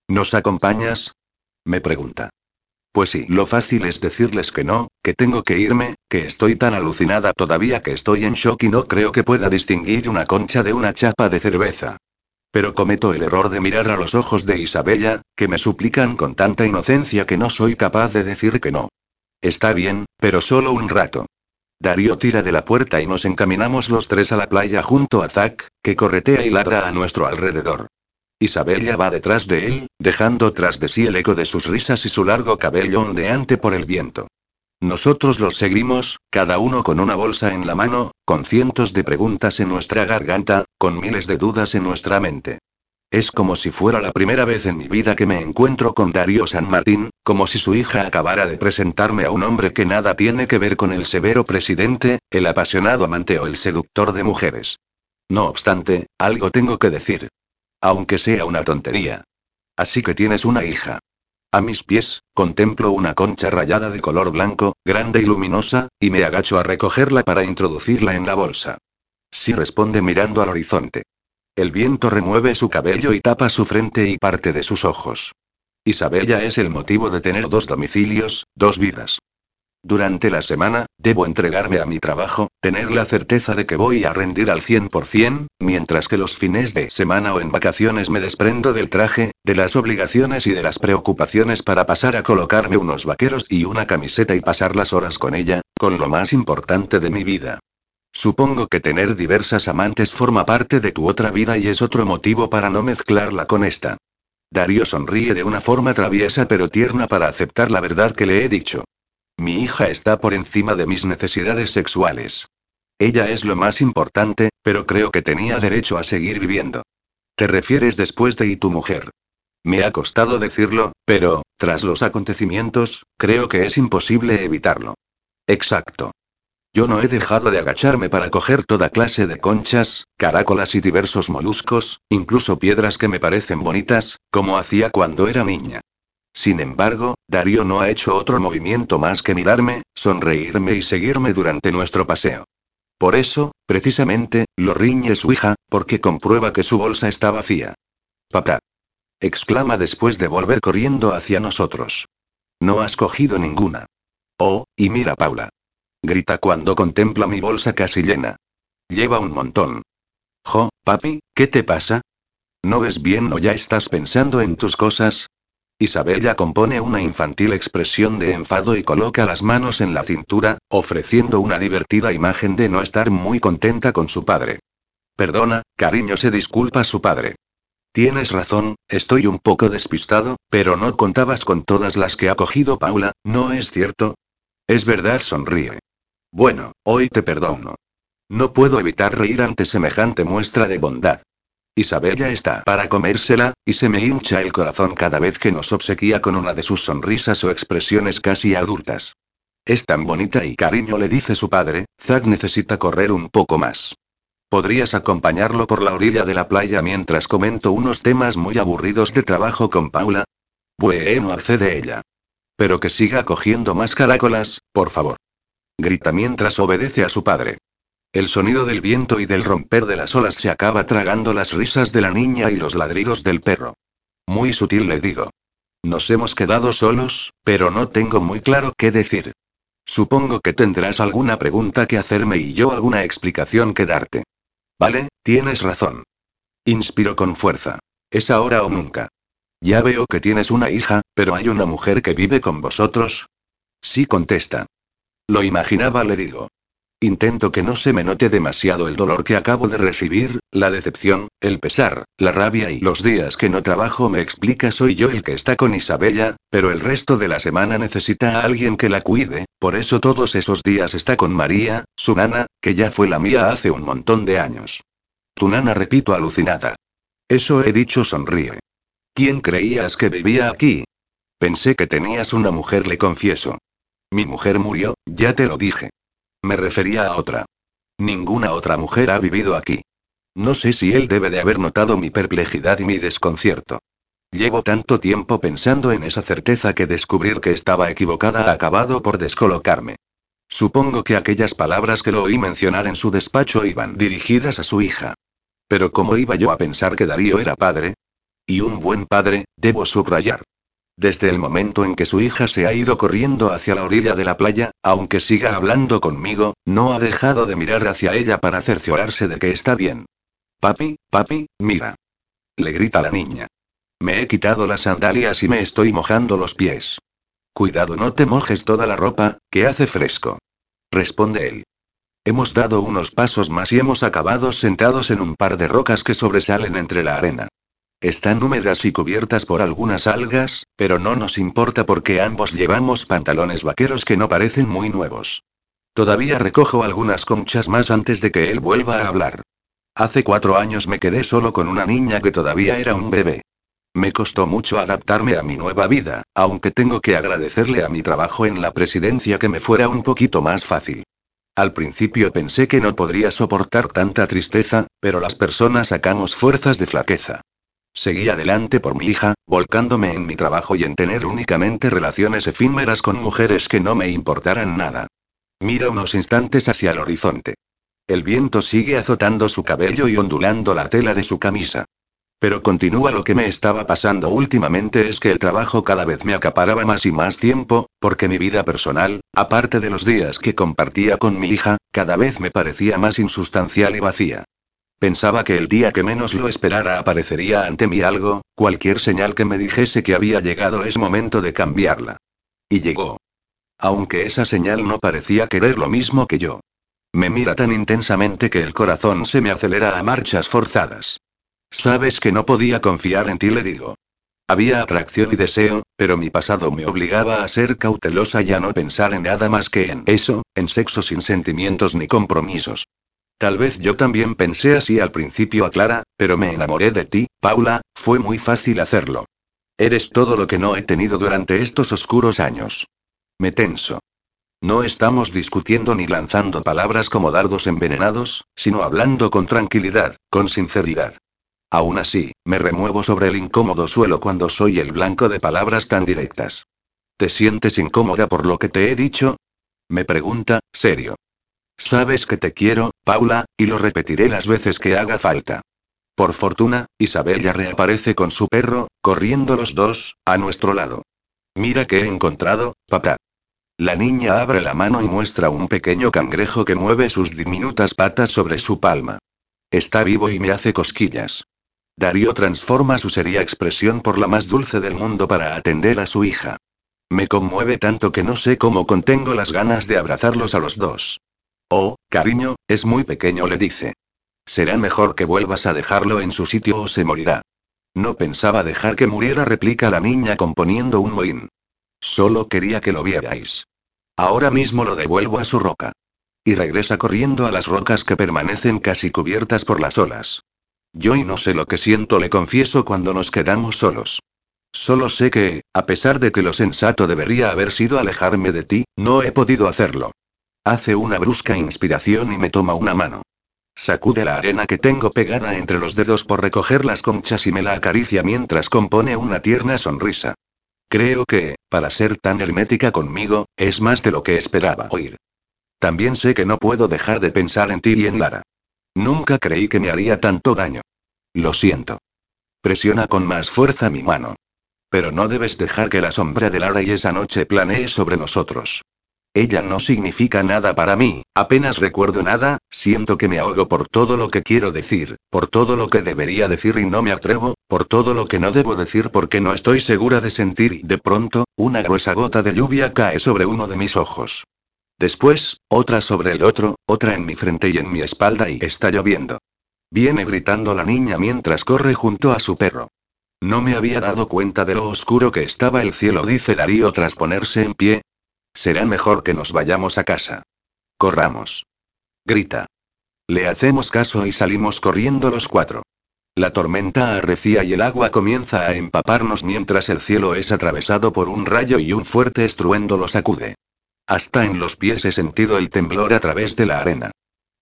¿Nos acompañas? Me pregunta. Pues sí, lo fácil es decirles que no, que tengo que irme, que estoy tan alucinada todavía que estoy en shock y no creo que pueda distinguir una concha de una chapa de cerveza. Pero cometo el error de mirar a los ojos de Isabella, que me suplican con tanta inocencia que no soy capaz de decir que no. Está bien, pero solo un rato. Darío tira de la puerta y nos encaminamos los tres a la playa junto a Zack, que corretea y ladra a nuestro alrededor. Isabella va detrás de él, dejando tras de sí el eco de sus risas y su largo cabello ondeante por el viento. Nosotros los seguimos, cada uno con una bolsa en la mano, con cientos de preguntas en nuestra garganta, con miles de dudas en nuestra mente. Es como si fuera la primera vez en mi vida que me encuentro con Darío San Martín, como si su hija acabara de presentarme a un hombre que nada tiene que ver con el severo presidente, el apasionado amante o el seductor de mujeres. No obstante, algo tengo que decir. Aunque sea una tontería. Así que tienes una hija. A mis pies, contemplo una concha rayada de color blanco, grande y luminosa, y me agacho a recogerla para introducirla en la bolsa. Sí responde mirando al horizonte. El viento remueve su cabello y tapa su frente y parte de sus ojos. Isabella es el motivo de tener dos domicilios, dos vidas. Durante la semana, debo entregarme a mi trabajo, tener la certeza de que voy a rendir al 100%, mientras que los fines de semana o en vacaciones me desprendo del traje, de las obligaciones y de las preocupaciones para pasar a colocarme unos vaqueros y una camiseta y pasar las horas con ella, con lo más importante de mi vida. Supongo que tener diversas amantes forma parte de tu otra vida y es otro motivo para no mezclarla con esta. Darío sonríe de una forma traviesa pero tierna para aceptar la verdad que le he dicho. Mi hija está por encima de mis necesidades sexuales. Ella es lo más importante, pero creo que tenía derecho a seguir viviendo. Te refieres después de y tu mujer. Me ha costado decirlo, pero, tras los acontecimientos, creo que es imposible evitarlo. Exacto. Yo no he dejado de agacharme para coger toda clase de conchas, caracolas y diversos moluscos, incluso piedras que me parecen bonitas, como hacía cuando era niña. Sin embargo, Darío no ha hecho otro movimiento más que mirarme, sonreírme y seguirme durante nuestro paseo. Por eso, precisamente, lo riñe su hija, porque comprueba que su bolsa está vacía. Papá. exclama después de volver corriendo hacia nosotros. No has cogido ninguna. Oh, y mira Paula. Grita cuando contempla mi bolsa casi llena. Lleva un montón. Jo, papi, ¿qué te pasa? ¿No ves bien o ya estás pensando en tus cosas? Isabella compone una infantil expresión de enfado y coloca las manos en la cintura, ofreciendo una divertida imagen de no estar muy contenta con su padre. Perdona, cariño, se disculpa su padre. Tienes razón, estoy un poco despistado, pero no contabas con todas las que ha cogido Paula, ¿no es cierto? Es verdad, sonríe. Bueno, hoy te perdono. No puedo evitar reír ante semejante muestra de bondad. Isabella está para comérsela, y se me hincha el corazón cada vez que nos obsequia con una de sus sonrisas o expresiones casi adultas. Es tan bonita y cariño le dice su padre, Zack necesita correr un poco más. ¿Podrías acompañarlo por la orilla de la playa mientras comento unos temas muy aburridos de trabajo con Paula? Bueno, accede ella. Pero que siga cogiendo más caracolas, por favor. Grita mientras obedece a su padre. El sonido del viento y del romper de las olas se acaba tragando las risas de la niña y los ladridos del perro. Muy sutil le digo. Nos hemos quedado solos, pero no tengo muy claro qué decir. Supongo que tendrás alguna pregunta que hacerme y yo alguna explicación que darte. Vale, tienes razón. Inspiro con fuerza. Es ahora o nunca. Ya veo que tienes una hija, pero hay una mujer que vive con vosotros. Sí contesta. Lo imaginaba, le digo. Intento que no se me note demasiado el dolor que acabo de recibir, la decepción, el pesar, la rabia y los días que no trabajo me explica soy yo el que está con Isabella, pero el resto de la semana necesita a alguien que la cuide, por eso todos esos días está con María, su nana, que ya fue la mía hace un montón de años. Tu nana repito alucinada. Eso he dicho sonríe. ¿Quién creías que vivía aquí? Pensé que tenías una mujer, le confieso. Mi mujer murió, ya te lo dije. Me refería a otra. Ninguna otra mujer ha vivido aquí. No sé si él debe de haber notado mi perplejidad y mi desconcierto. Llevo tanto tiempo pensando en esa certeza que descubrir que estaba equivocada ha acabado por descolocarme. Supongo que aquellas palabras que lo oí mencionar en su despacho iban dirigidas a su hija. Pero ¿cómo iba yo a pensar que Darío era padre? Y un buen padre, debo subrayar. Desde el momento en que su hija se ha ido corriendo hacia la orilla de la playa, aunque siga hablando conmigo, no ha dejado de mirar hacia ella para cerciorarse de que está bien. Papi, papi, mira. le grita la niña. Me he quitado las sandalias y me estoy mojando los pies. Cuidado, no te mojes toda la ropa, que hace fresco. Responde él. Hemos dado unos pasos más y hemos acabado sentados en un par de rocas que sobresalen entre la arena. Están húmedas y cubiertas por algunas algas, pero no nos importa porque ambos llevamos pantalones vaqueros que no parecen muy nuevos. Todavía recojo algunas conchas más antes de que él vuelva a hablar. Hace cuatro años me quedé solo con una niña que todavía era un bebé. Me costó mucho adaptarme a mi nueva vida, aunque tengo que agradecerle a mi trabajo en la presidencia que me fuera un poquito más fácil. Al principio pensé que no podría soportar tanta tristeza, pero las personas sacamos fuerzas de flaqueza. Seguí adelante por mi hija, volcándome en mi trabajo y en tener únicamente relaciones efímeras con mujeres que no me importaran nada. Mira unos instantes hacia el horizonte. El viento sigue azotando su cabello y ondulando la tela de su camisa. Pero continúa lo que me estaba pasando últimamente es que el trabajo cada vez me acaparaba más y más tiempo, porque mi vida personal, aparte de los días que compartía con mi hija, cada vez me parecía más insustancial y vacía. Pensaba que el día que menos lo esperara aparecería ante mí algo, cualquier señal que me dijese que había llegado es momento de cambiarla. Y llegó. Aunque esa señal no parecía querer lo mismo que yo. Me mira tan intensamente que el corazón se me acelera a marchas forzadas. Sabes que no podía confiar en ti, le digo. Había atracción y deseo, pero mi pasado me obligaba a ser cautelosa y a no pensar en nada más que en eso, en sexo sin sentimientos ni compromisos. Tal vez yo también pensé así al principio, aclara, pero me enamoré de ti, Paula, fue muy fácil hacerlo. Eres todo lo que no he tenido durante estos oscuros años. Me tenso. No estamos discutiendo ni lanzando palabras como dardos envenenados, sino hablando con tranquilidad, con sinceridad. Aún así, me remuevo sobre el incómodo suelo cuando soy el blanco de palabras tan directas. ¿Te sientes incómoda por lo que te he dicho? Me pregunta, serio. Sabes que te quiero, Paula, y lo repetiré las veces que haga falta. Por fortuna, Isabel ya reaparece con su perro, corriendo los dos, a nuestro lado. Mira que he encontrado, papá. La niña abre la mano y muestra un pequeño cangrejo que mueve sus diminutas patas sobre su palma. Está vivo y me hace cosquillas. Darío transforma su seria expresión por la más dulce del mundo para atender a su hija. Me conmueve tanto que no sé cómo contengo las ganas de abrazarlos a los dos. Oh, cariño, es muy pequeño, le dice. Será mejor que vuelvas a dejarlo en su sitio o se morirá. No pensaba dejar que muriera, replica la niña componiendo un mohín. Solo quería que lo vierais. Ahora mismo lo devuelvo a su roca. Y regresa corriendo a las rocas que permanecen casi cubiertas por las olas. Yo y no sé lo que siento, le confieso cuando nos quedamos solos. Solo sé que, a pesar de que lo sensato debería haber sido alejarme de ti, no he podido hacerlo. Hace una brusca inspiración y me toma una mano. Sacude la arena que tengo pegada entre los dedos por recoger las conchas y me la acaricia mientras compone una tierna sonrisa. Creo que, para ser tan hermética conmigo, es más de lo que esperaba oír. También sé que no puedo dejar de pensar en ti y en Lara. Nunca creí que me haría tanto daño. Lo siento. Presiona con más fuerza mi mano. Pero no debes dejar que la sombra de Lara y esa noche planee sobre nosotros. Ella no significa nada para mí, apenas recuerdo nada, siento que me ahogo por todo lo que quiero decir, por todo lo que debería decir y no me atrevo, por todo lo que no debo decir porque no estoy segura de sentir y de pronto, una gruesa gota de lluvia cae sobre uno de mis ojos. Después, otra sobre el otro, otra en mi frente y en mi espalda y está lloviendo. Viene gritando la niña mientras corre junto a su perro. No me había dado cuenta de lo oscuro que estaba el cielo, dice Darío tras ponerse en pie. Será mejor que nos vayamos a casa. Corramos. Grita. Le hacemos caso y salimos corriendo los cuatro. La tormenta arrecia y el agua comienza a empaparnos mientras el cielo es atravesado por un rayo y un fuerte estruendo lo sacude. Hasta en los pies he sentido el temblor a través de la arena.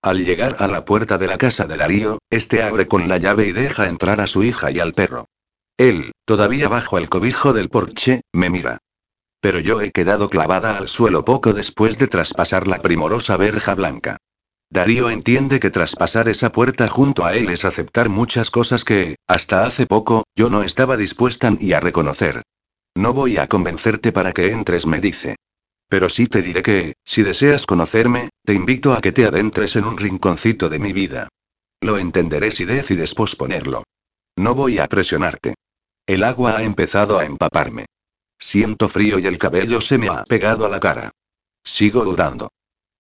Al llegar a la puerta de la casa de Darío, este abre con la llave y deja entrar a su hija y al perro. Él, todavía bajo el cobijo del porche, me mira. Pero yo he quedado clavada al suelo poco después de traspasar la primorosa verja blanca. Darío entiende que traspasar esa puerta junto a él es aceptar muchas cosas que, hasta hace poco, yo no estaba dispuesta ni a reconocer. No voy a convencerte para que entres, me dice. Pero sí te diré que, si deseas conocerme, te invito a que te adentres en un rinconcito de mi vida. Lo entenderé si decides posponerlo. No voy a presionarte. El agua ha empezado a empaparme. Siento frío y el cabello se me ha pegado a la cara. Sigo dudando.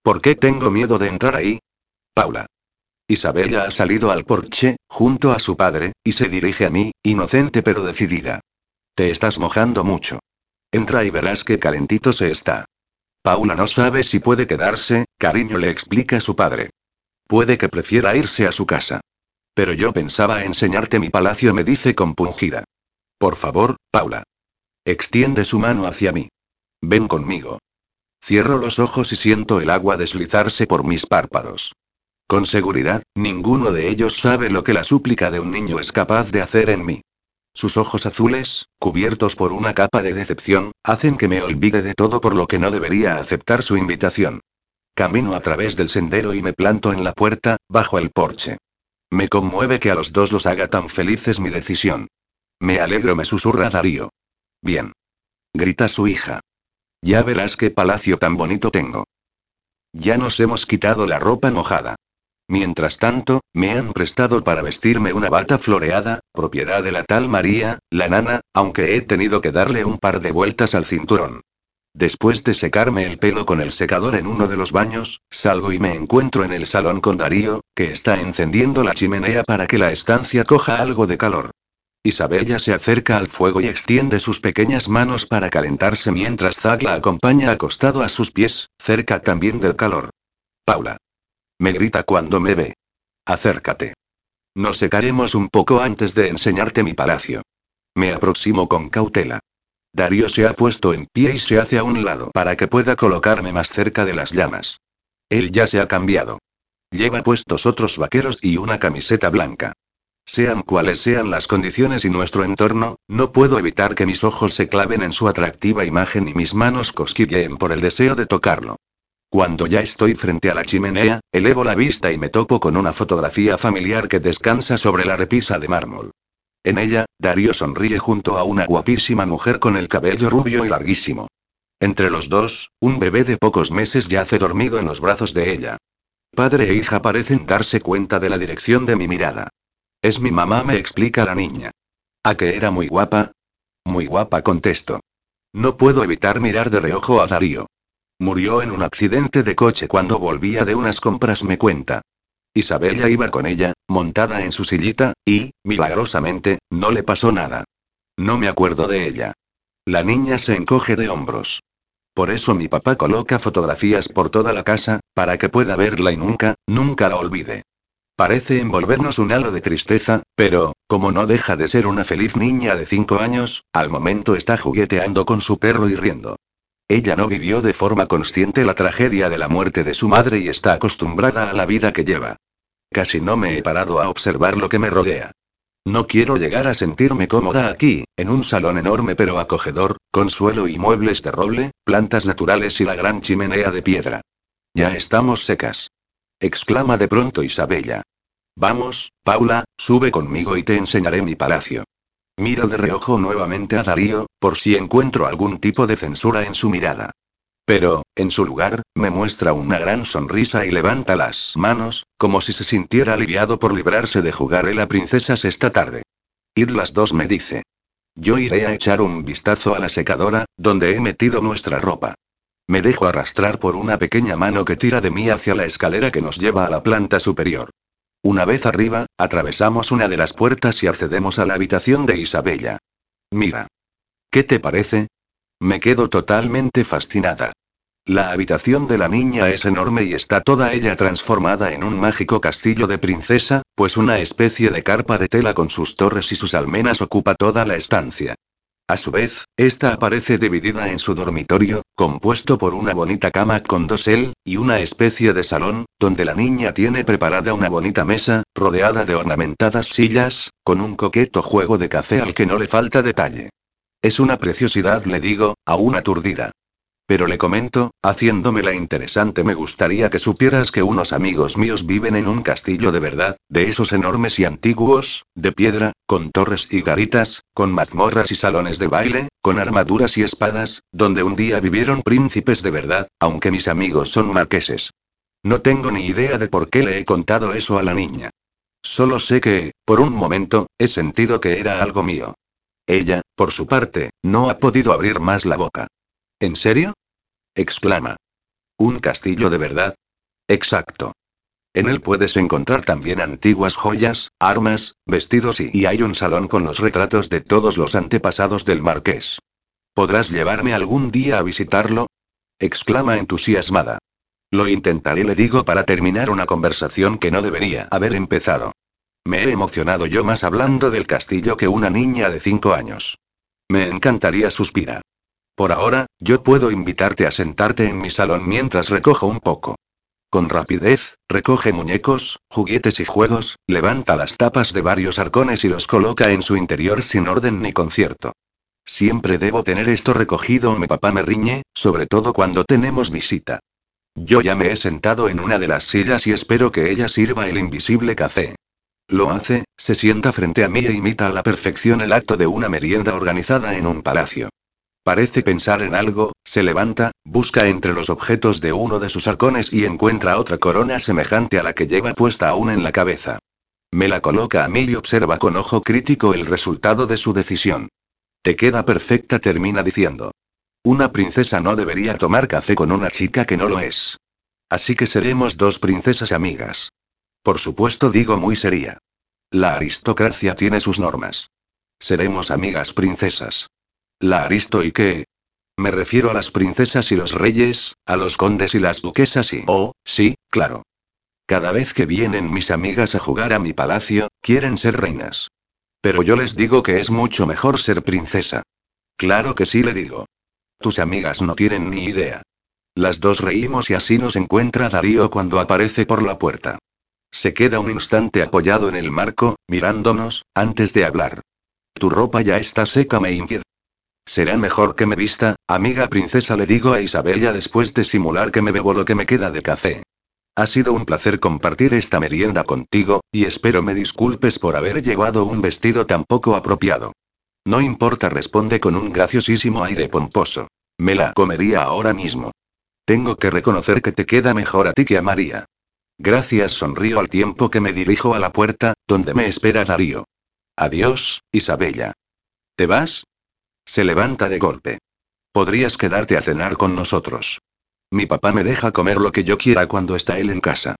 ¿Por qué tengo miedo de entrar ahí? Paula. Isabella ha salido al porche, junto a su padre, y se dirige a mí, inocente pero decidida. Te estás mojando mucho. Entra y verás qué calentito se está. Paula no sabe si puede quedarse, cariño le explica su padre. Puede que prefiera irse a su casa. Pero yo pensaba enseñarte mi palacio, me dice compungida. Por favor, Paula. Extiende su mano hacia mí. Ven conmigo. Cierro los ojos y siento el agua deslizarse por mis párpados. Con seguridad, ninguno de ellos sabe lo que la súplica de un niño es capaz de hacer en mí. Sus ojos azules, cubiertos por una capa de decepción, hacen que me olvide de todo por lo que no debería aceptar su invitación. Camino a través del sendero y me planto en la puerta, bajo el porche. Me conmueve que a los dos los haga tan felices mi decisión. Me alegro, me susurra Darío. Bien. Grita su hija. Ya verás qué palacio tan bonito tengo. Ya nos hemos quitado la ropa mojada. Mientras tanto, me han prestado para vestirme una bata floreada, propiedad de la tal María, la nana, aunque he tenido que darle un par de vueltas al cinturón. Después de secarme el pelo con el secador en uno de los baños, salgo y me encuentro en el salón con Darío, que está encendiendo la chimenea para que la estancia coja algo de calor. Isabella se acerca al fuego y extiende sus pequeñas manos para calentarse mientras Zach la acompaña acostado a sus pies, cerca también del calor. Paula. Me grita cuando me ve. Acércate. Nos secaremos un poco antes de enseñarte mi palacio. Me aproximo con cautela. Darío se ha puesto en pie y se hace a un lado para que pueda colocarme más cerca de las llamas. Él ya se ha cambiado. Lleva puestos otros vaqueros y una camiseta blanca. Sean cuales sean las condiciones y nuestro entorno, no puedo evitar que mis ojos se claven en su atractiva imagen y mis manos cosquilleen por el deseo de tocarlo. Cuando ya estoy frente a la chimenea, elevo la vista y me topo con una fotografía familiar que descansa sobre la repisa de mármol. En ella, Darío sonríe junto a una guapísima mujer con el cabello rubio y larguísimo. Entre los dos, un bebé de pocos meses yace dormido en los brazos de ella. Padre e hija parecen darse cuenta de la dirección de mi mirada. Es mi mamá, me explica la niña. ¿A que era muy guapa? Muy guapa, contesto. No puedo evitar mirar de reojo a Darío. Murió en un accidente de coche cuando volvía de unas compras, me cuenta. Isabella iba con ella, montada en su sillita, y, milagrosamente, no le pasó nada. No me acuerdo de ella. La niña se encoge de hombros. Por eso mi papá coloca fotografías por toda la casa, para que pueda verla y nunca, nunca la olvide. Parece envolvernos un halo de tristeza, pero, como no deja de ser una feliz niña de cinco años, al momento está jugueteando con su perro y riendo. Ella no vivió de forma consciente la tragedia de la muerte de su madre y está acostumbrada a la vida que lleva. Casi no me he parado a observar lo que me rodea. No quiero llegar a sentirme cómoda aquí, en un salón enorme pero acogedor, con suelo y muebles de roble, plantas naturales y la gran chimenea de piedra. Ya estamos secas exclama de pronto Isabella. Vamos, Paula, sube conmigo y te enseñaré mi palacio. Miro de reojo nuevamente a Darío, por si encuentro algún tipo de censura en su mirada. Pero, en su lugar, me muestra una gran sonrisa y levanta las manos, como si se sintiera aliviado por librarse de jugar a princesas esta tarde. Ir las dos me dice. Yo iré a echar un vistazo a la secadora, donde he metido nuestra ropa. Me dejo arrastrar por una pequeña mano que tira de mí hacia la escalera que nos lleva a la planta superior. Una vez arriba, atravesamos una de las puertas y accedemos a la habitación de Isabella. Mira. ¿Qué te parece? Me quedo totalmente fascinada. La habitación de la niña es enorme y está toda ella transformada en un mágico castillo de princesa, pues una especie de carpa de tela con sus torres y sus almenas ocupa toda la estancia. A su vez, esta aparece dividida en su dormitorio, compuesto por una bonita cama con dosel, y una especie de salón, donde la niña tiene preparada una bonita mesa, rodeada de ornamentadas sillas, con un coqueto juego de café al que no le falta detalle. Es una preciosidad, le digo, aún aturdida. Pero le comento, haciéndome la interesante, me gustaría que supieras que unos amigos míos viven en un castillo de verdad, de esos enormes y antiguos, de piedra, con torres y garitas, con mazmorras y salones de baile, con armaduras y espadas, donde un día vivieron príncipes de verdad, aunque mis amigos son marqueses. No tengo ni idea de por qué le he contado eso a la niña. Solo sé que, Por un momento, he sentido que era algo mío. Ella, por su parte, no ha podido abrir más la boca. ¿En serio? exclama. ¿Un castillo de verdad? Exacto. En él puedes encontrar también antiguas joyas, armas, vestidos y, hay un salón con los retratos de todos los antepasados del marqués. ¿Podrás llevarme algún día a visitarlo? exclama entusiasmada. Lo intentaré, le digo para terminar una conversación que no debería haber empezado. Me he emocionado yo más hablando del castillo que una niña de cinco años. Me encantaría, suspira. Por ahora, yo puedo invitarte a sentarte en mi salón mientras recojo un poco. Con rapidez, recoge muñecos, juguetes y juegos, levanta las tapas de varios arcones y los coloca en su interior sin orden ni concierto. Siempre debo tener esto recogido o mi papá me riñe, sobre todo cuando tenemos visita. Yo ya me he sentado en una de las sillas y espero que ella sirva el invisible café. Lo hace, se sienta frente a mí e imita a la perfección el acto de una merienda organizada en un palacio. Parece pensar en algo, se levanta, busca entre los objetos de uno de sus arcones y encuentra otra corona semejante a la que lleva puesta aún en la cabeza. Me la coloca a mí y observa con ojo crítico el resultado de su decisión. Te queda perfecta, termina diciendo. Una princesa no debería tomar café con una chica que no lo es. Así que seremos dos princesas amigas. Por supuesto digo muy seria. La aristocracia tiene sus normas. Seremos amigas princesas. ¿La aristo y qué? Me refiero a las princesas y los reyes, a los condes y las duquesas y... Oh, sí, claro. Cada vez que vienen mis amigas a jugar a mi palacio, quieren ser reinas. Pero yo les digo que es mucho mejor ser princesa. Claro que sí le digo. Tus amigas no tienen ni idea. Las dos reímos y así nos encuentra Darío cuando aparece por la puerta. Se queda un instante apoyado en el marco, mirándonos, antes de hablar. Tu ropa ya está seca, me. Será mejor que me vista, amiga princesa, le digo a Isabella después de simular que me bebo lo que me queda de café. Ha sido un placer compartir esta merienda contigo, y espero me disculpes por haber llevado un vestido tan poco apropiado. No importa, responde con un graciosísimo aire pomposo. Me la comería ahora mismo. Tengo que reconocer que te queda mejor a ti que a María. Gracias, sonrío al tiempo que me dirijo a la puerta, donde me espera Darío. Adiós, Isabella. ¿Te vas? Se levanta de golpe. Podrías quedarte a cenar con nosotros. Mi papá me deja comer lo que yo quiera cuando está él en casa.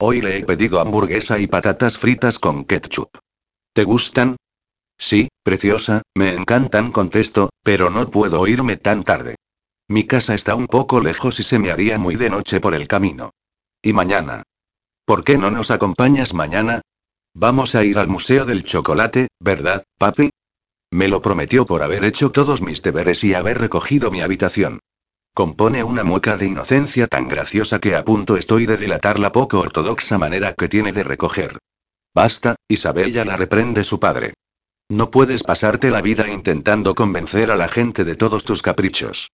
Hoy le he pedido hamburguesa y patatas fritas con ketchup. ¿Te gustan? Sí, preciosa, me encantan, contesto, pero no puedo irme tan tarde. Mi casa está un poco lejos y se me haría muy de noche por el camino. ¿Y mañana? ¿Por qué no nos acompañas mañana? Vamos a ir al Museo del Chocolate, ¿verdad, papi? Me lo prometió por haber hecho todos mis deberes y haber recogido mi habitación. Compone una mueca de inocencia tan graciosa que a punto estoy de dilatar la poco ortodoxa manera que tiene de recoger. Basta, Isabella la reprende su padre. No puedes pasarte la vida intentando convencer a la gente de todos tus caprichos.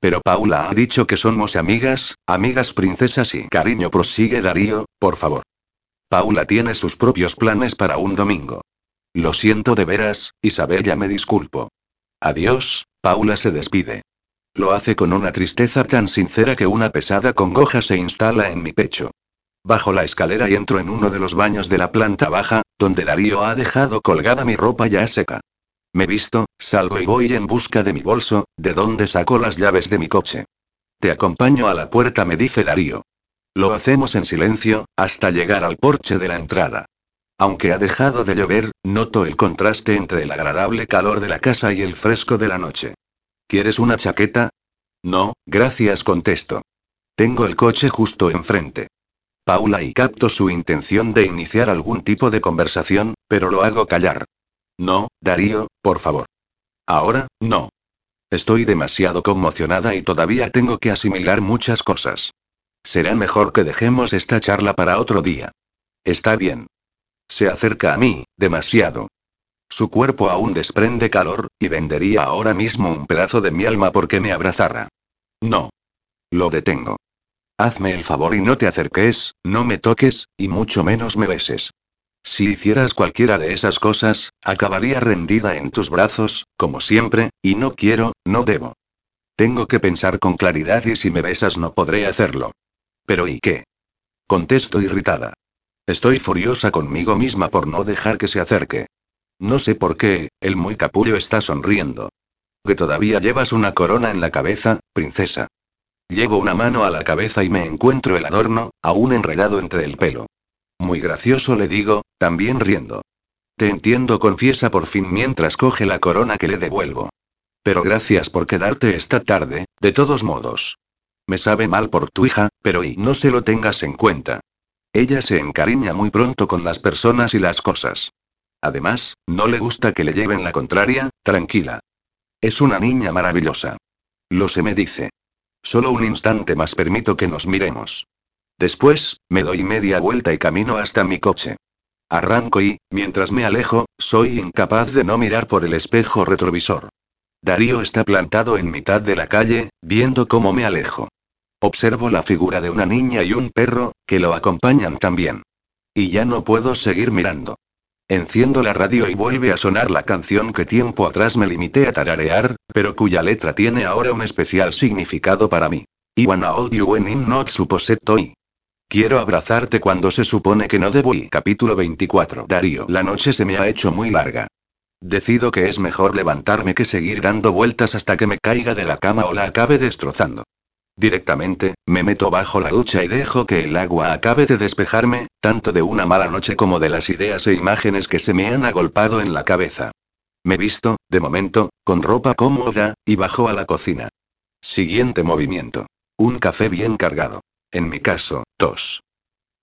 Pero Paula ha dicho que somos amigas, amigas princesas y cariño prosigue Darío, por favor. Paula tiene sus propios planes para un domingo. Lo siento de veras, Isabella me disculpo. Adiós, Paula se despide. Lo hace con una tristeza tan sincera que una pesada congoja se instala en mi pecho. Bajo la escalera y entro en uno de los baños de la planta baja, donde Darío ha dejado colgada mi ropa ya seca. Me visto, salgo y voy en busca de mi bolso, de donde saco las llaves de mi coche. Te acompaño a la puerta, me dice Darío. Lo hacemos en silencio, hasta llegar al porche de la entrada. Aunque ha dejado de llover, noto el contraste entre el agradable calor de la casa y el fresco de la noche. ¿Quieres una chaqueta? No, gracias, contesto. Tengo el coche justo enfrente. Paula y capto su intención de iniciar algún tipo de conversación, pero lo hago callar. No, Darío, por favor. Ahora, no. Estoy demasiado conmocionada y todavía tengo que asimilar muchas cosas. Será mejor que dejemos esta charla para otro día. Está bien. Se acerca a mí, demasiado. Su cuerpo aún desprende calor, y vendería ahora mismo un pedazo de mi alma porque me abrazara. No. Lo detengo. Hazme el favor y no te acerques, no me toques, y mucho menos me beses. Si hicieras cualquiera de esas cosas, acabaría rendida en tus brazos, como siempre, y no quiero, no debo. Tengo que pensar con claridad y si me besas no podré hacerlo. Pero ¿y qué? Contesto irritada. Estoy furiosa conmigo misma por no dejar que se acerque. No sé por qué, el muy capullo está sonriendo. Que todavía llevas una corona en la cabeza, princesa. Llevo una mano a la cabeza y me encuentro el adorno, aún enredado entre el pelo. Muy gracioso le digo, también riendo. Te entiendo, confiesa por fin mientras coge la corona que le devuelvo. Pero gracias por quedarte esta tarde, de todos modos. Me sabe mal por tu hija, pero y no se lo tengas en cuenta. Ella se encariña muy pronto con las personas y las cosas. Además, no le gusta que le lleven la contraria, tranquila. Es una niña maravillosa. Lo se me dice. Solo un instante más permito que nos miremos. Después, me doy media vuelta y camino hasta mi coche. Arranco y, mientras me alejo, soy incapaz de no mirar por el espejo retrovisor. Darío está plantado en mitad de la calle, viendo cómo me alejo. Observo la figura de una niña y un perro, que lo acompañan también. Y ya no puedo seguir mirando. Enciendo la radio y vuelve a sonar la canción que tiempo atrás me limité a tararear, pero cuya letra tiene ahora un especial significado para mí. I wanna hold you when I'm not supposed to. Quiero abrazarte cuando se supone que no debo. Y capítulo 24. Darío. La noche se me ha hecho muy larga. Decido que es mejor levantarme que seguir dando vueltas hasta que me caiga de la cama o la acabe destrozando. Directamente, me meto bajo la ducha y dejo que el agua acabe de despejarme, tanto de una mala noche como de las ideas e imágenes que se me han agolpado en la cabeza. Me visto, de momento, con ropa cómoda, y bajo a la cocina. Siguiente movimiento. Un café bien cargado. En mi caso, tos.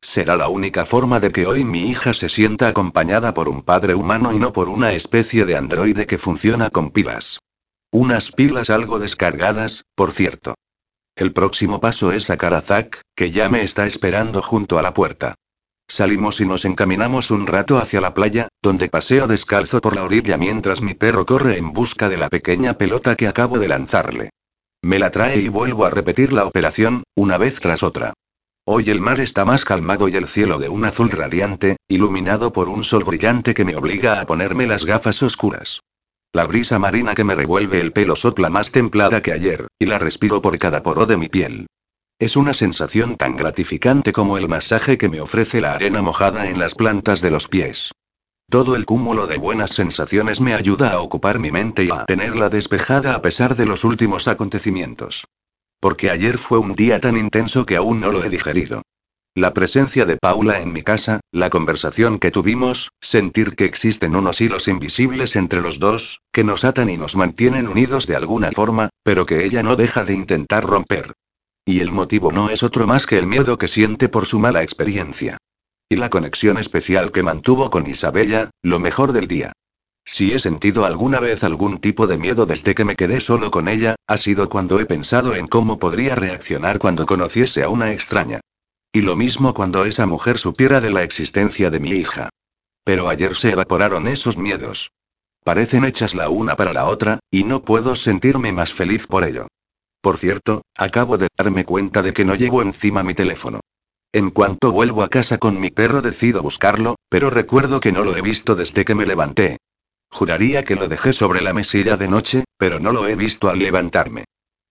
Será la única forma de que hoy mi hija se sienta acompañada por un padre humano y no por una especie de androide que funciona con pilas. Unas pilas algo descargadas, por cierto. El próximo paso es sacar a Zack, que ya me está esperando junto a la puerta. Salimos y nos encaminamos un rato hacia la playa, donde paseo descalzo por la orilla mientras mi perro corre en busca de la pequeña pelota que acabo de lanzarle. Me la trae y vuelvo a repetir la operación, una vez tras otra. Hoy el mar está más calmado y el cielo de un azul radiante, iluminado por un sol brillante que me obliga a ponerme las gafas oscuras. La brisa marina que me revuelve el pelo sopla más templada que ayer, y la respiro por cada poro de mi piel. Es una sensación tan gratificante como el masaje que me ofrece la arena mojada en las plantas de los pies. Todo el cúmulo de buenas sensaciones me ayuda a ocupar mi mente y a tenerla despejada a pesar de los últimos acontecimientos. Porque ayer fue un día tan intenso que aún no lo he digerido. La presencia de Paula en mi casa, la conversación que tuvimos, sentir que existen unos hilos invisibles entre los dos, que nos atan y nos mantienen unidos de alguna forma, pero que ella no deja de intentar romper. Y el motivo no es otro más que el miedo que siente por su mala experiencia. Y la conexión especial que mantuvo con Isabella, lo mejor del día. Si he sentido alguna vez algún tipo de miedo desde que me quedé solo con ella, ha sido cuando he pensado en cómo podría reaccionar cuando conociese a una extraña. Y lo mismo cuando esa mujer supiera de la existencia de mi hija. Pero ayer se evaporaron esos miedos. Parecen hechas la una para la otra, y no puedo sentirme más feliz por ello. Por cierto, acabo de darme cuenta de que no llevo encima mi teléfono. En cuanto vuelvo a casa con mi perro decido buscarlo, pero recuerdo que no lo he visto desde que me levanté. Juraría que lo dejé sobre la mesilla de noche, pero no lo he visto al levantarme.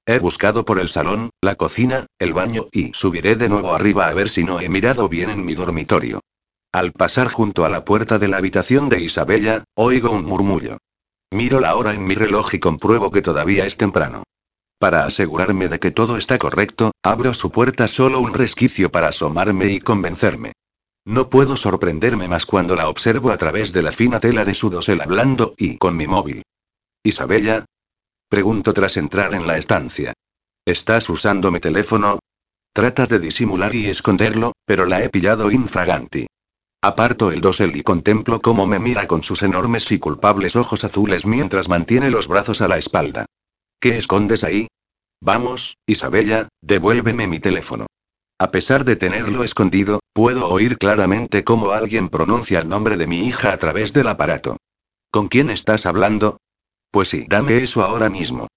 He buscado por el salón, la cocina, el baño y subiré de nuevo arriba a ver si no he mirado bien en mi dormitorio. Al pasar junto a la puerta de la habitación de Isabella, oigo un murmullo. Miro la hora en mi reloj y compruebo que todavía es temprano. Para asegurarme de que todo está correcto, abro su puerta solo un resquicio para asomarme y convencerme. No puedo sorprenderme más cuando la observo a través de la fina tela de su dosel hablando y con mi móvil. Isabella, Pregunto tras entrar en la estancia. ¿Estás usando mi teléfono? Trata de disimular y esconderlo, pero la he pillado infraganti. Aparto el dosel y contemplo cómo me mira con sus enormes y culpables ojos azules mientras mantiene los brazos a la espalda. ¿Qué escondes ahí? Vamos, Isabella, devuélveme mi teléfono. A pesar de tenerlo escondido, puedo oír claramente cómo alguien pronuncia el nombre de mi hija a través del aparato. ¿Con quién estás hablando? Pues sí, dame eso ahora mismo.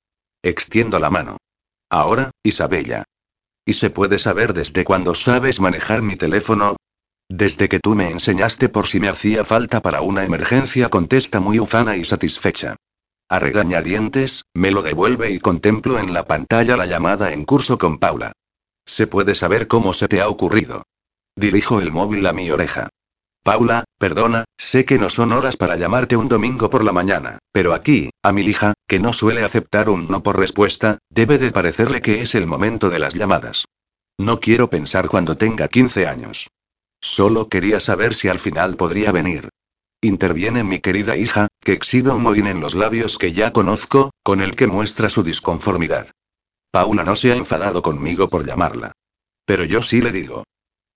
Extiendo la mano. Ahora, Isabella. ¿Y se puede saber desde cuándo sabes manejar mi teléfono? Desde que tú me enseñaste por si me hacía falta para una emergencia, contesta muy ufana y satisfecha. A regañadientes, me lo devuelve y contemplo en la pantalla la llamada en curso con Paula. ¿Se puede saber cómo se te ha ocurrido? Dirijo el móvil a mi oreja. Paula, perdona, sé que no son horas para llamarte un domingo por la mañana, pero aquí, a mi hija, que no suele aceptar un no por respuesta, debe de parecerle que es el momento de las llamadas. No quiero pensar cuando tenga 15 años. Solo quería saber si al final podría venir. Interviene mi querida hija, que exhibe un mohín en los labios que ya conozco, con el que muestra su disconformidad. Paula no se ha enfadado conmigo por llamarla. Pero yo sí le digo.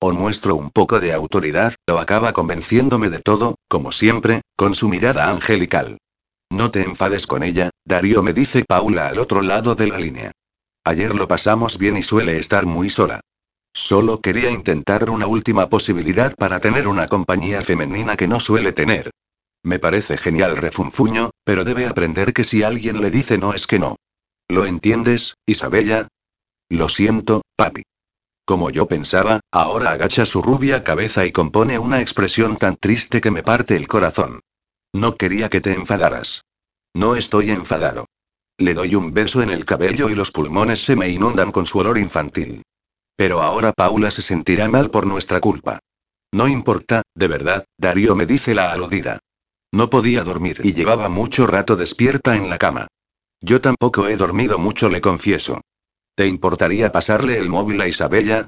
O muestro un poco de autoridad, o acaba convenciéndome de todo, como siempre, con su mirada angelical. No te enfades con ella, Darío me dice Paula al otro lado de la línea. Ayer lo pasamos bien y suele estar muy sola. Solo quería intentar una última posibilidad para tener una compañía femenina que no suele tener. Me parece genial refunfuño, pero debe aprender que si alguien le dice no es que no. ¿Lo entiendes, Isabella? Lo siento, papi. Como yo pensaba, ahora agacha su rubia cabeza y compone una expresión tan triste que me parte el corazón. No quería que te enfadaras. No estoy enfadado. Le doy un beso en el cabello y los pulmones se me inundan con su olor infantil. Pero ahora Paula se sentirá mal por nuestra culpa. No importa, de verdad, Darío me dice la aludida. No podía dormir y llevaba mucho rato despierta en la cama. Yo tampoco he dormido mucho, le confieso. ¿Te importaría pasarle el móvil a Isabella?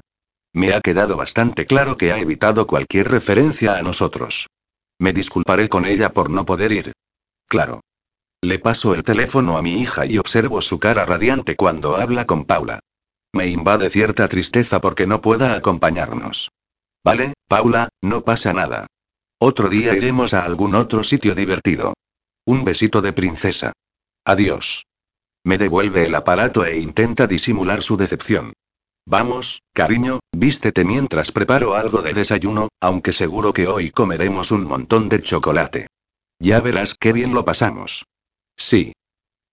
Me ha quedado bastante claro que ha evitado cualquier referencia a nosotros. Me disculparé con ella por no poder ir. Claro. Le paso el teléfono a mi hija y observo su cara radiante cuando habla con Paula. Me invade cierta tristeza porque no pueda acompañarnos. Vale, Paula, no pasa nada. Otro día iremos a algún otro sitio divertido. Un besito de princesa. Adiós. Me devuelve el aparato e intenta disimular su decepción. Vamos, cariño, vístete mientras preparo algo de desayuno, aunque seguro que hoy comeremos un montón de chocolate. Ya verás qué bien lo pasamos. Sí.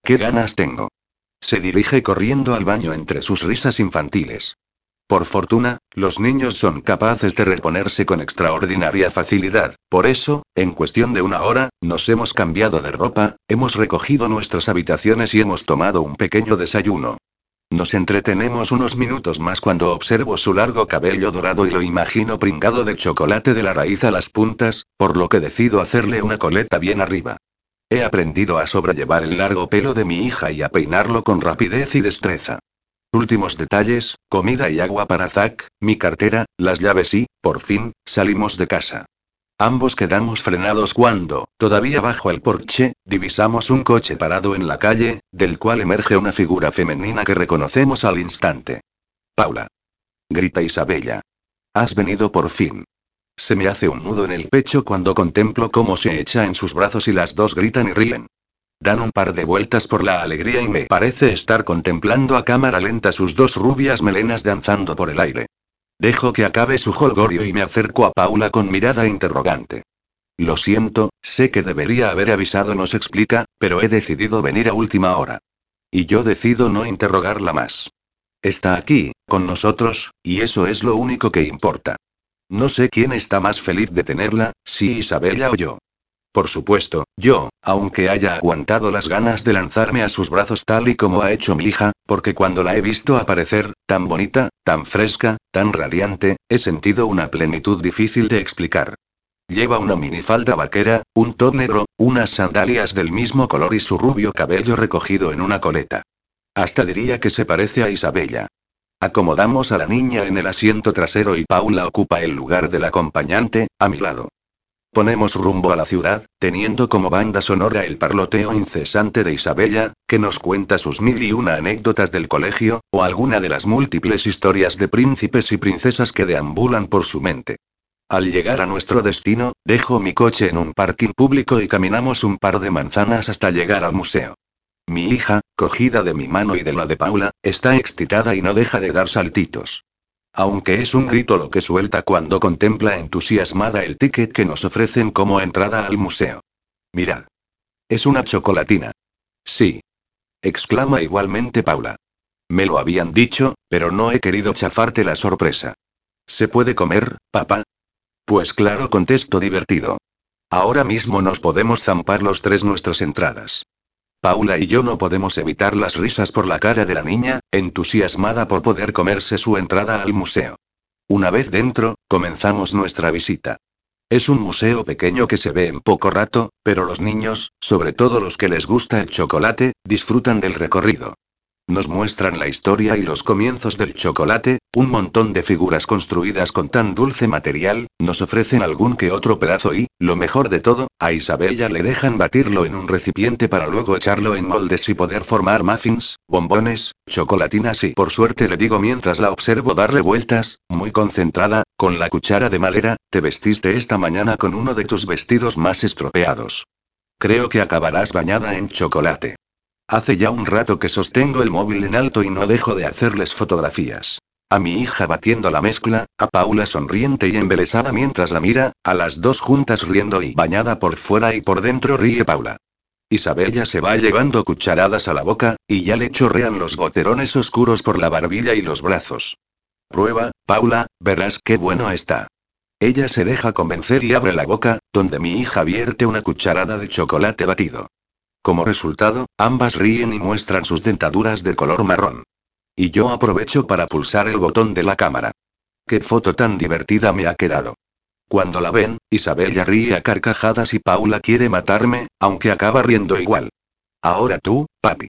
¿Qué ganas tengo? Se dirige corriendo al baño entre sus risas infantiles. Por fortuna, los niños son capaces de reponerse con extraordinaria facilidad, por eso, en cuestión de una hora, nos hemos cambiado de ropa, hemos recogido nuestras habitaciones y hemos tomado un pequeño desayuno. Nos entretenemos unos minutos más cuando observo su largo cabello dorado y lo imagino pringado de chocolate de la raíz a las puntas, por lo que decido hacerle una coleta bien arriba. He aprendido a sobrellevar el largo pelo de mi hija y a peinarlo con rapidez y destreza. Últimos detalles, comida y agua para Zack, mi cartera, las llaves y, por fin, salimos de casa. Ambos quedamos frenados cuando, todavía bajo el porche, divisamos un coche parado en la calle, del cual emerge una figura femenina que reconocemos al instante. Paula. Grita Isabella. Has venido por fin. Se me hace un nudo en el pecho cuando contemplo cómo se echa en sus brazos y las dos gritan y ríen. Dan un par de vueltas por la alegría y me parece estar contemplando a cámara lenta sus dos rubias melenas danzando por el aire. Dejo que acabe su jolgorio y me acerco a Paula con mirada interrogante. Lo siento, sé que debería haber avisado, nos explica, pero he decidido venir a última hora. Y yo decido no interrogarla más. Está aquí, con nosotros, y eso es lo único que importa. No sé quién está más feliz de tenerla, si Isabella o yo. Por supuesto, yo, aunque haya aguantado las ganas de lanzarme a sus brazos tal y como ha hecho mi hija, porque cuando la he visto aparecer, tan bonita, tan fresca, tan radiante, he sentido una plenitud difícil de explicar. Lleva una minifalda vaquera, un top negro, unas sandalias del mismo color y su rubio cabello recogido en una coleta. Hasta diría que se parece a Isabella. Acomodamos a la niña en el asiento trasero y Paula ocupa el lugar del acompañante, a mi lado. Ponemos rumbo a la ciudad, teniendo como banda sonora el parloteo incesante de Isabella, que nos cuenta sus mil y una anécdotas del colegio, o alguna de las múltiples historias de príncipes y princesas que deambulan por su mente. Al llegar a nuestro destino, dejo mi coche en un parking público y caminamos un par de manzanas hasta llegar al museo. Mi hija, cogida de mi mano y de la de Paula, está excitada y no deja de dar saltitos. Aunque es un grito lo que suelta cuando contempla entusiasmada el ticket que nos ofrecen como entrada al museo. Mirad. Es una chocolatina. Sí. Exclama igualmente Paula. Me lo habían dicho, pero no he querido chafarte la sorpresa. ¿Se puede comer, papá? Pues claro, contesto divertido. Ahora mismo nos podemos zampar los tres nuestras entradas. Paula y yo no podemos evitar las risas por la cara de la niña, entusiasmada por poder comerse su entrada al museo. Una vez dentro, comenzamos nuestra visita. Es un museo pequeño que se ve en poco rato, pero los niños, sobre todo los que les gusta el chocolate, disfrutan del recorrido. Nos muestran la historia y los comienzos del chocolate, un montón de figuras construidas con tan dulce material, nos ofrecen algún que otro pedazo y, lo mejor de todo, a Isabella le dejan batirlo en un recipiente para luego echarlo en moldes y poder formar muffins, bombones, chocolatinas y por suerte le digo mientras la observo darle vueltas, muy concentrada, con la cuchara de madera, te vestiste esta mañana con uno de tus vestidos más estropeados. Creo que acabarás bañada en chocolate. Hace ya un rato que sostengo el móvil en alto y no dejo de hacerles fotografías. A mi hija batiendo la mezcla, a Paula sonriente y embelesada mientras la mira, a las dos juntas riendo y bañada por fuera y por dentro ríe Paula. Isabella se va llevando cucharadas a la boca, y ya le chorrean los goterones oscuros por la barbilla y los brazos. Prueba, Paula, verás qué bueno está. Ella se deja convencer y abre la boca, donde mi hija vierte una cucharada de chocolate batido. Como resultado, ambas ríen y muestran sus dentaduras de color marrón. Y yo aprovecho para pulsar el botón de la cámara. ¡Qué foto tan divertida me ha quedado! Cuando la ven, Isabella ríe a carcajadas y Paula quiere matarme, aunque acaba riendo igual. Ahora tú, papi.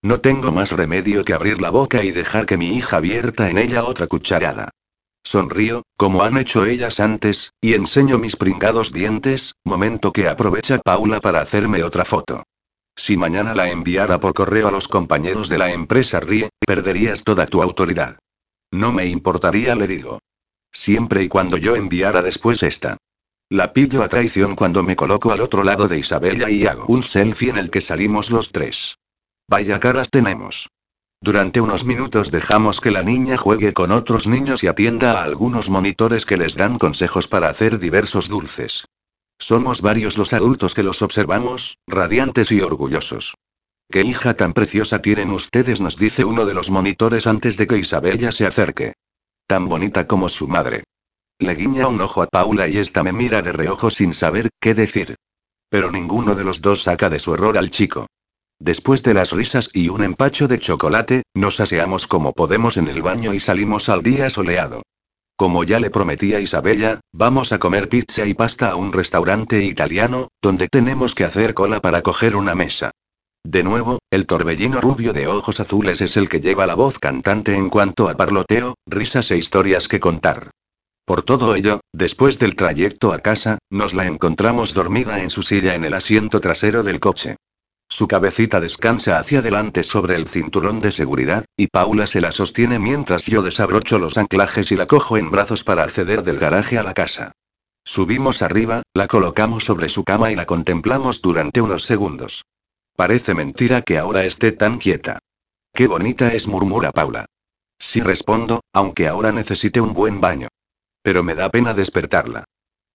No tengo más remedio que abrir la boca y dejar que mi hija vierta en ella otra cucharada. Sonrío, como han hecho ellas antes, y enseño mis pringados dientes, momento que aprovecha Paula para hacerme otra foto. Si mañana la enviara por correo a los compañeros de la empresa RIE, perderías toda tu autoridad. No me importaría, le digo. Siempre y cuando yo enviara después esta. La pillo a traición cuando me coloco al otro lado de Isabella y hago un selfie en el que salimos los tres. Vaya caras tenemos. Durante unos minutos dejamos que la niña juegue con otros niños y atienda a algunos monitores que les dan consejos para hacer diversos dulces. Somos varios los adultos que los observamos, radiantes y orgullosos. ¿Qué hija tan preciosa tienen ustedes? nos dice uno de los monitores antes de que Isabella se acerque. Tan bonita como su madre. Le guiña un ojo a Paula y esta me mira de reojo sin saber qué decir. Pero ninguno de los dos saca de su error al chico. Después de las risas y un empacho de chocolate, nos aseamos como podemos en el baño y salimos al día soleado. Como ya le prometí a Isabella, vamos a comer pizza y pasta a un restaurante italiano, donde tenemos que hacer cola para coger una mesa. De nuevo, el torbellino rubio de ojos azules es el que lleva la voz cantante en cuanto a parloteo, risas e historias que contar. Por todo ello, después del trayecto a casa, nos la encontramos dormida en su silla en el asiento trasero del coche. Su cabecita descansa hacia adelante sobre el cinturón de seguridad, y Paula se la sostiene mientras yo desabrocho los anclajes y la cojo en brazos para acceder del garaje a la casa. Subimos arriba, la colocamos sobre su cama y la contemplamos durante unos segundos. Parece mentira que ahora esté tan quieta. Qué bonita es, murmura Paula. Sí respondo, aunque ahora necesite un buen baño. Pero me da pena despertarla.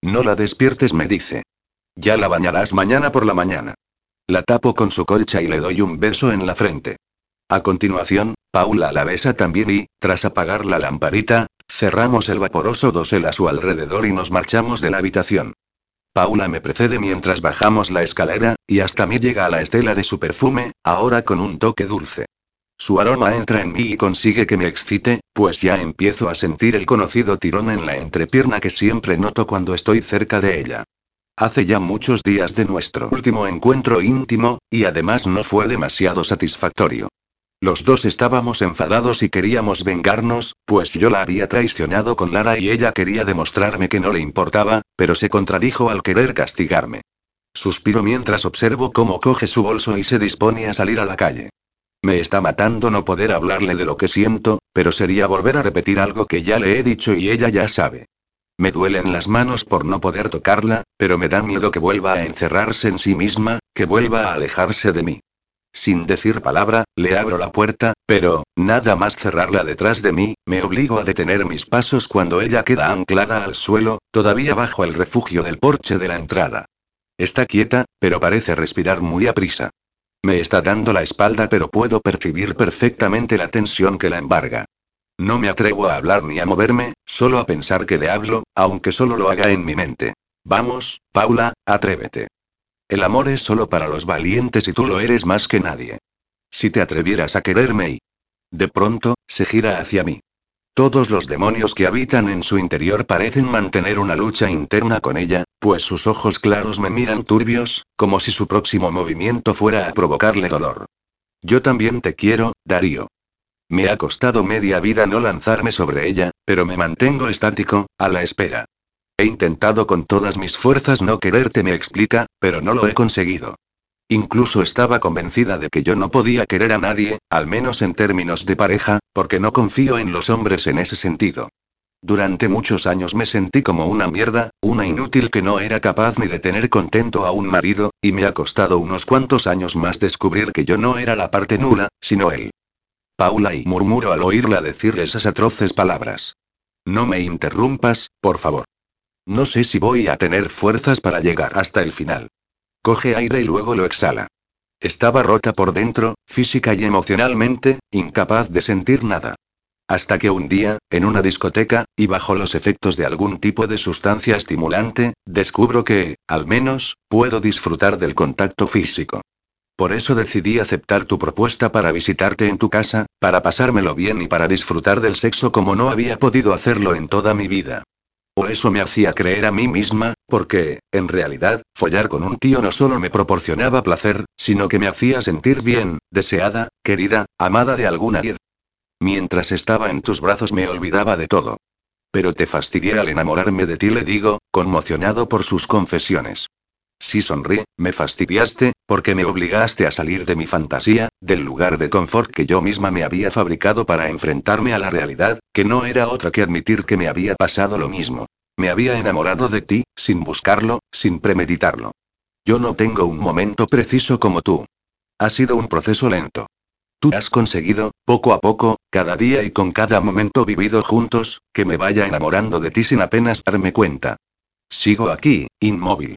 No la despiertes, me dice. Ya la bañarás mañana por la mañana. La tapo con su colcha y le doy un beso en la frente. A continuación, Paula la besa también y, tras apagar la lamparita, cerramos el vaporoso dosel a su alrededor y nos marchamos de la habitación. Paula me precede mientras bajamos la escalera, y hasta mí llega a la estela de su perfume, ahora con un toque dulce. Su aroma entra en mí y consigue que me excite, pues ya empiezo a sentir el conocido tirón en la entrepierna que siempre noto cuando estoy cerca de ella. Hace ya muchos días de nuestro último encuentro íntimo, y además no fue demasiado satisfactorio. Los dos estábamos enfadados y queríamos vengarnos, pues yo la había traicionado con Lara y ella quería demostrarme que no le importaba, pero se contradijo al querer castigarme. Suspiro mientras observo cómo coge su bolso y se dispone a salir a la calle. Me está matando no poder hablarle de lo que siento, pero sería volver a repetir algo que ya le he dicho y ella ya sabe. Me duelen las manos por no poder tocarla, pero me da miedo que vuelva a encerrarse en sí misma, que vuelva a alejarse de mí. Sin decir palabra, le abro la puerta, pero, nada más cerrarla detrás de mí, me obligo a detener mis pasos cuando ella queda anclada al suelo, todavía bajo el refugio del porche de la entrada. Está quieta, pero parece respirar muy aprisa. Me está dando la espalda, pero puedo percibir perfectamente la tensión que la embarga. No me atrevo a hablar ni a moverme, solo a pensar que le hablo, aunque solo lo haga en mi mente. Vamos, Paula, atrévete. El amor es solo para los valientes y tú lo eres más que nadie. Si te atrevieras a quererme y... De pronto, se gira hacia mí. Todos los demonios que habitan en su interior parecen mantener una lucha interna con ella, pues sus ojos claros me miran turbios, como si su próximo movimiento fuera a provocarle dolor. Yo también te quiero, Darío. Me ha costado media vida no lanzarme sobre ella, pero me mantengo estático, a la espera. He intentado con todas mis fuerzas no quererte, me explica, pero no lo he conseguido. Incluso estaba convencida de que yo no podía querer a nadie, al menos en términos de pareja, porque no confío en los hombres en ese sentido. Durante muchos años me sentí como una mierda, una inútil que no era capaz ni de tener contento a un marido, y me ha costado unos cuantos años más descubrir que yo no era la parte nula, sino él. Paula y murmuro al oírla decir esas atroces palabras. No me interrumpas, por favor. No sé si voy a tener fuerzas para llegar hasta el final. Coge aire y luego lo exhala. Estaba rota por dentro, física y emocionalmente, incapaz de sentir nada. Hasta que un día, en una discoteca, y bajo los efectos de algún tipo de sustancia estimulante, descubro que, al menos, puedo disfrutar del contacto físico. Por eso decidí aceptar tu propuesta para visitarte en tu casa, para pasármelo bien y para disfrutar del sexo como no había podido hacerlo en toda mi vida. O eso me hacía creer a mí misma, porque, en realidad, follar con un tío no solo me proporcionaba placer, sino que me hacía sentir bien, deseada, querida, amada de alguna ir. Mientras estaba en tus brazos me olvidaba de todo. Pero te fastidié al enamorarme de ti, le digo, conmocionado por sus confesiones. Sí sonríe, me fastidiaste, porque me obligaste a salir de mi fantasía, del lugar de confort que yo misma me había fabricado para enfrentarme a la realidad, que no era otra que admitir que me había pasado lo mismo. Me había enamorado de ti, sin buscarlo, sin premeditarlo. Yo no tengo un momento preciso como tú. Ha sido un proceso lento. Tú has conseguido, poco a poco, cada día y con cada momento vivido juntos, que me vaya enamorando de ti sin apenas darme cuenta. Sigo aquí, inmóvil.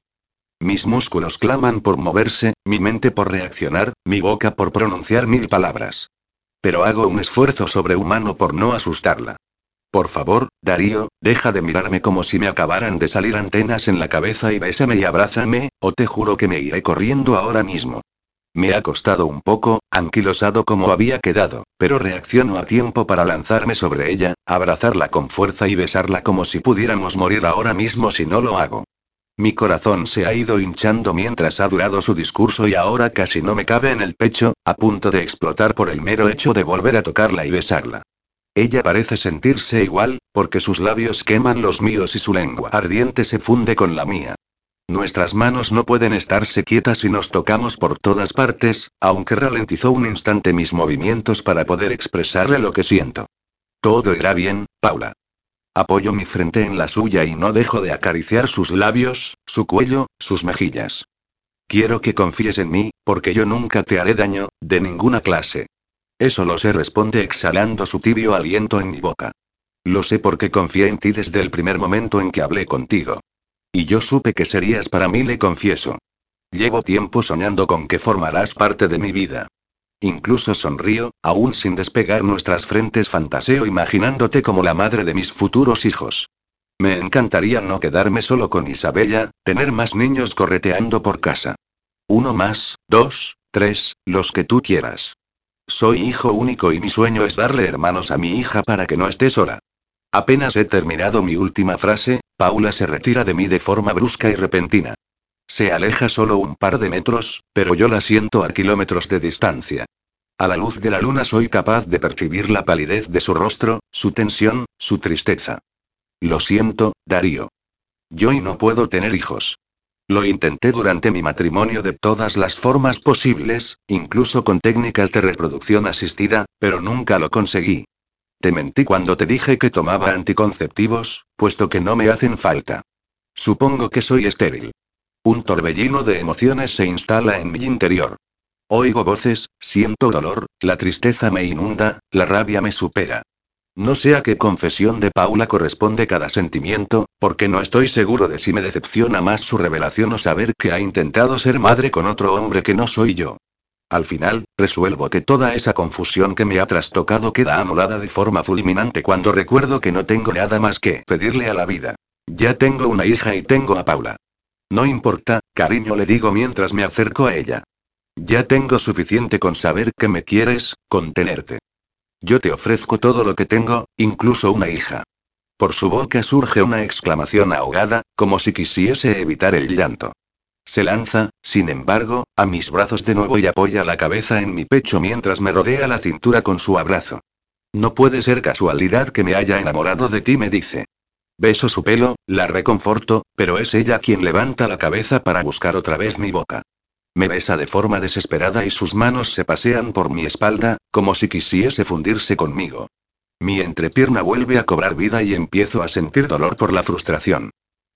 Mis músculos claman por moverse, mi mente por reaccionar, mi boca por pronunciar mil palabras. Pero hago un esfuerzo sobrehumano por no asustarla. Por favor, Darío, deja de mirarme como si me acabaran de salir antenas en la cabeza y bésame y abrázame, o te juro que me iré corriendo ahora mismo. Me ha costado un poco, anquilosado como había quedado, pero reacciono a tiempo para lanzarme sobre ella, abrazarla con fuerza y besarla como si pudiéramos morir ahora mismo si no lo hago. Mi corazón se ha ido hinchando mientras ha durado su discurso y ahora casi no me cabe en el pecho, a punto de explotar por el mero hecho de volver a tocarla y besarla. Ella parece sentirse igual, porque sus labios queman los míos y su lengua ardiente se funde con la mía. Nuestras manos no pueden estarse quietas y nos tocamos por todas partes, aunque ralentizó un instante mis movimientos para poder expresarle lo que siento. Todo irá bien, Paula. Apoyo mi frente en la suya y no dejo de acariciar sus labios, su cuello, sus mejillas. Quiero que confíes en mí, porque yo nunca te haré daño, de ninguna clase. Eso lo sé, responde exhalando su tibio aliento en mi boca. Lo sé porque confié en ti desde el primer momento en que hablé contigo. Y yo supe que serías para mí, le confieso. Llevo tiempo soñando con que formarás parte de mi vida. Incluso sonrío, aún sin despegar nuestras frentes fantaseo imaginándote como la madre de mis futuros hijos. Me encantaría no quedarme solo con Isabella, tener más niños correteando por casa. Uno más, dos, tres, los que tú quieras. Soy hijo único y mi sueño es darle hermanos a mi hija para que no esté sola. Apenas he terminado mi última frase, Paula se retira de mí de forma brusca y repentina. Se aleja solo un par de metros, pero yo la siento a kilómetros de distancia. A la luz de la luna soy capaz de percibir la palidez de su rostro, su tensión, su tristeza. Lo siento, Darío. Yo no puedo tener hijos. Lo intenté durante mi matrimonio de todas las formas posibles, incluso con técnicas de reproducción asistida, pero nunca lo conseguí. Te mentí cuando te dije que tomaba anticonceptivos, puesto que no me hacen falta. Supongo que soy estéril. Un torbellino de emociones se instala en mi interior. Oigo voces, siento dolor, la tristeza me inunda, la rabia me supera. No sé a qué confesión de Paula corresponde cada sentimiento, porque no estoy seguro de si me decepciona más su revelación o saber que ha intentado ser madre con otro hombre que no soy yo. Al final, resuelvo que toda esa confusión que me ha trastocado queda anulada de forma fulminante cuando recuerdo que no tengo nada más que pedirle a la vida. Ya tengo una hija y tengo a Paula. No importa, cariño, le digo mientras me acerco a ella. Ya tengo suficiente con saber que me quieres, con tenerte. Yo te ofrezco todo lo que tengo, incluso una hija. Por su boca surge una exclamación ahogada, como si quisiese evitar el llanto. Se lanza, sin embargo, a mis brazos de nuevo y apoya la cabeza en mi pecho mientras me rodea la cintura con su abrazo. No puede ser casualidad que me haya enamorado de ti, me dice. Beso su pelo, la reconforto, pero es ella quien levanta la cabeza para buscar otra vez mi boca. Me besa de forma desesperada y sus manos se pasean por mi espalda, como si quisiese fundirse conmigo. Mi entrepierna vuelve a cobrar vida y empiezo a sentir dolor por la frustración.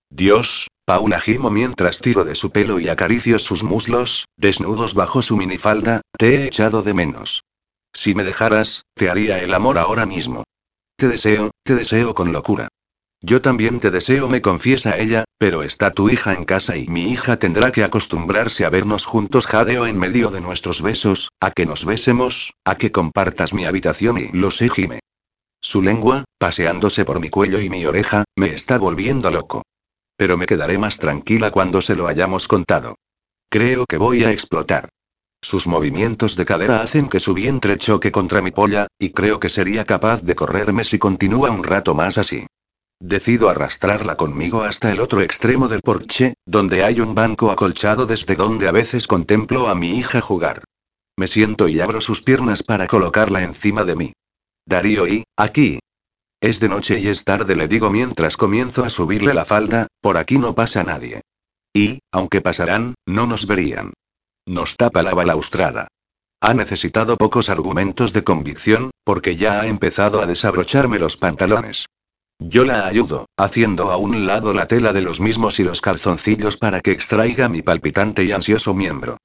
Dios, Paula gimo mientras tiro de su pelo y acaricio sus muslos, desnudos bajo su minifalda, te he echado de menos. Si me dejaras, te haría el amor ahora mismo. Te deseo, te deseo con locura. Yo también te deseo, me confiesa ella, pero está tu hija en casa y mi hija tendrá que acostumbrarse a vernos juntos jadeo en medio de nuestros besos, a que nos besemos, a que compartas mi habitación y lo sé, Jime. Su lengua, paseándose por mi cuello y mi oreja, me está volviendo loco. Pero me quedaré más tranquila cuando se lo hayamos contado. Creo que voy a explotar. Sus movimientos de cadera hacen que su vientre choque contra mi polla, y creo que sería capaz de correrme si continúa un rato más así. Decido arrastrarla conmigo hasta el otro extremo del porche, donde hay un banco acolchado desde donde a veces contemplo a mi hija jugar. Me siento y abro sus piernas para colocarla encima de mí. Darío y, aquí. Es de noche y es tarde, le digo mientras comienzo a subirle la falda, por aquí no pasa nadie. Y, aunque pasarán, no nos verían. Nos tapa la balaustrada. Ha necesitado pocos argumentos de convicción, porque ya ha empezado a desabrocharme los pantalones. Yo la ayudo, haciendo a un lado la tela de los mismos y los calzoncillos para que extraiga mi palpitante y ansioso miembro.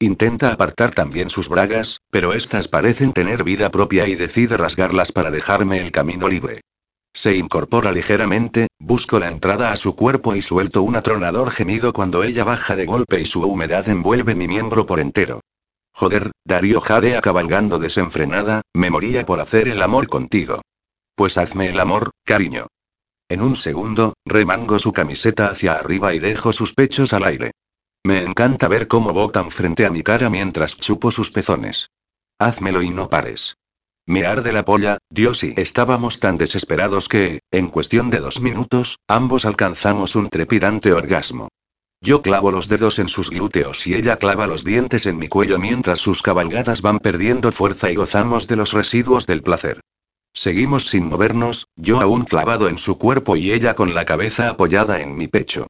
Intenta apartar también sus bragas, pero estas parecen tener vida propia y decide rasgarlas para dejarme el camino libre. Se incorpora ligeramente, busco la entrada a su cuerpo y suelto un atronador gemido cuando ella baja de golpe y su humedad envuelve mi miembro por entero. Joder, Darío jadea cabalgando desenfrenada, me moría por hacer el amor contigo. Pues hazme el amor, cariño. En un segundo, remango su camiseta hacia arriba y dejo sus pechos al aire. Me encanta ver cómo botan frente a mi cara mientras chupo sus pezones. Házmelo y no pares. Me arde la polla, Dios y estábamos tan desesperados que, en cuestión de dos minutos, ambos alcanzamos un trepidante orgasmo. Yo clavo los dedos en sus glúteos y ella clava los dientes en mi cuello mientras sus cabalgadas van perdiendo fuerza y gozamos de los residuos del placer. Seguimos sin movernos, yo aún clavado en su cuerpo y ella con la cabeza apoyada en mi pecho.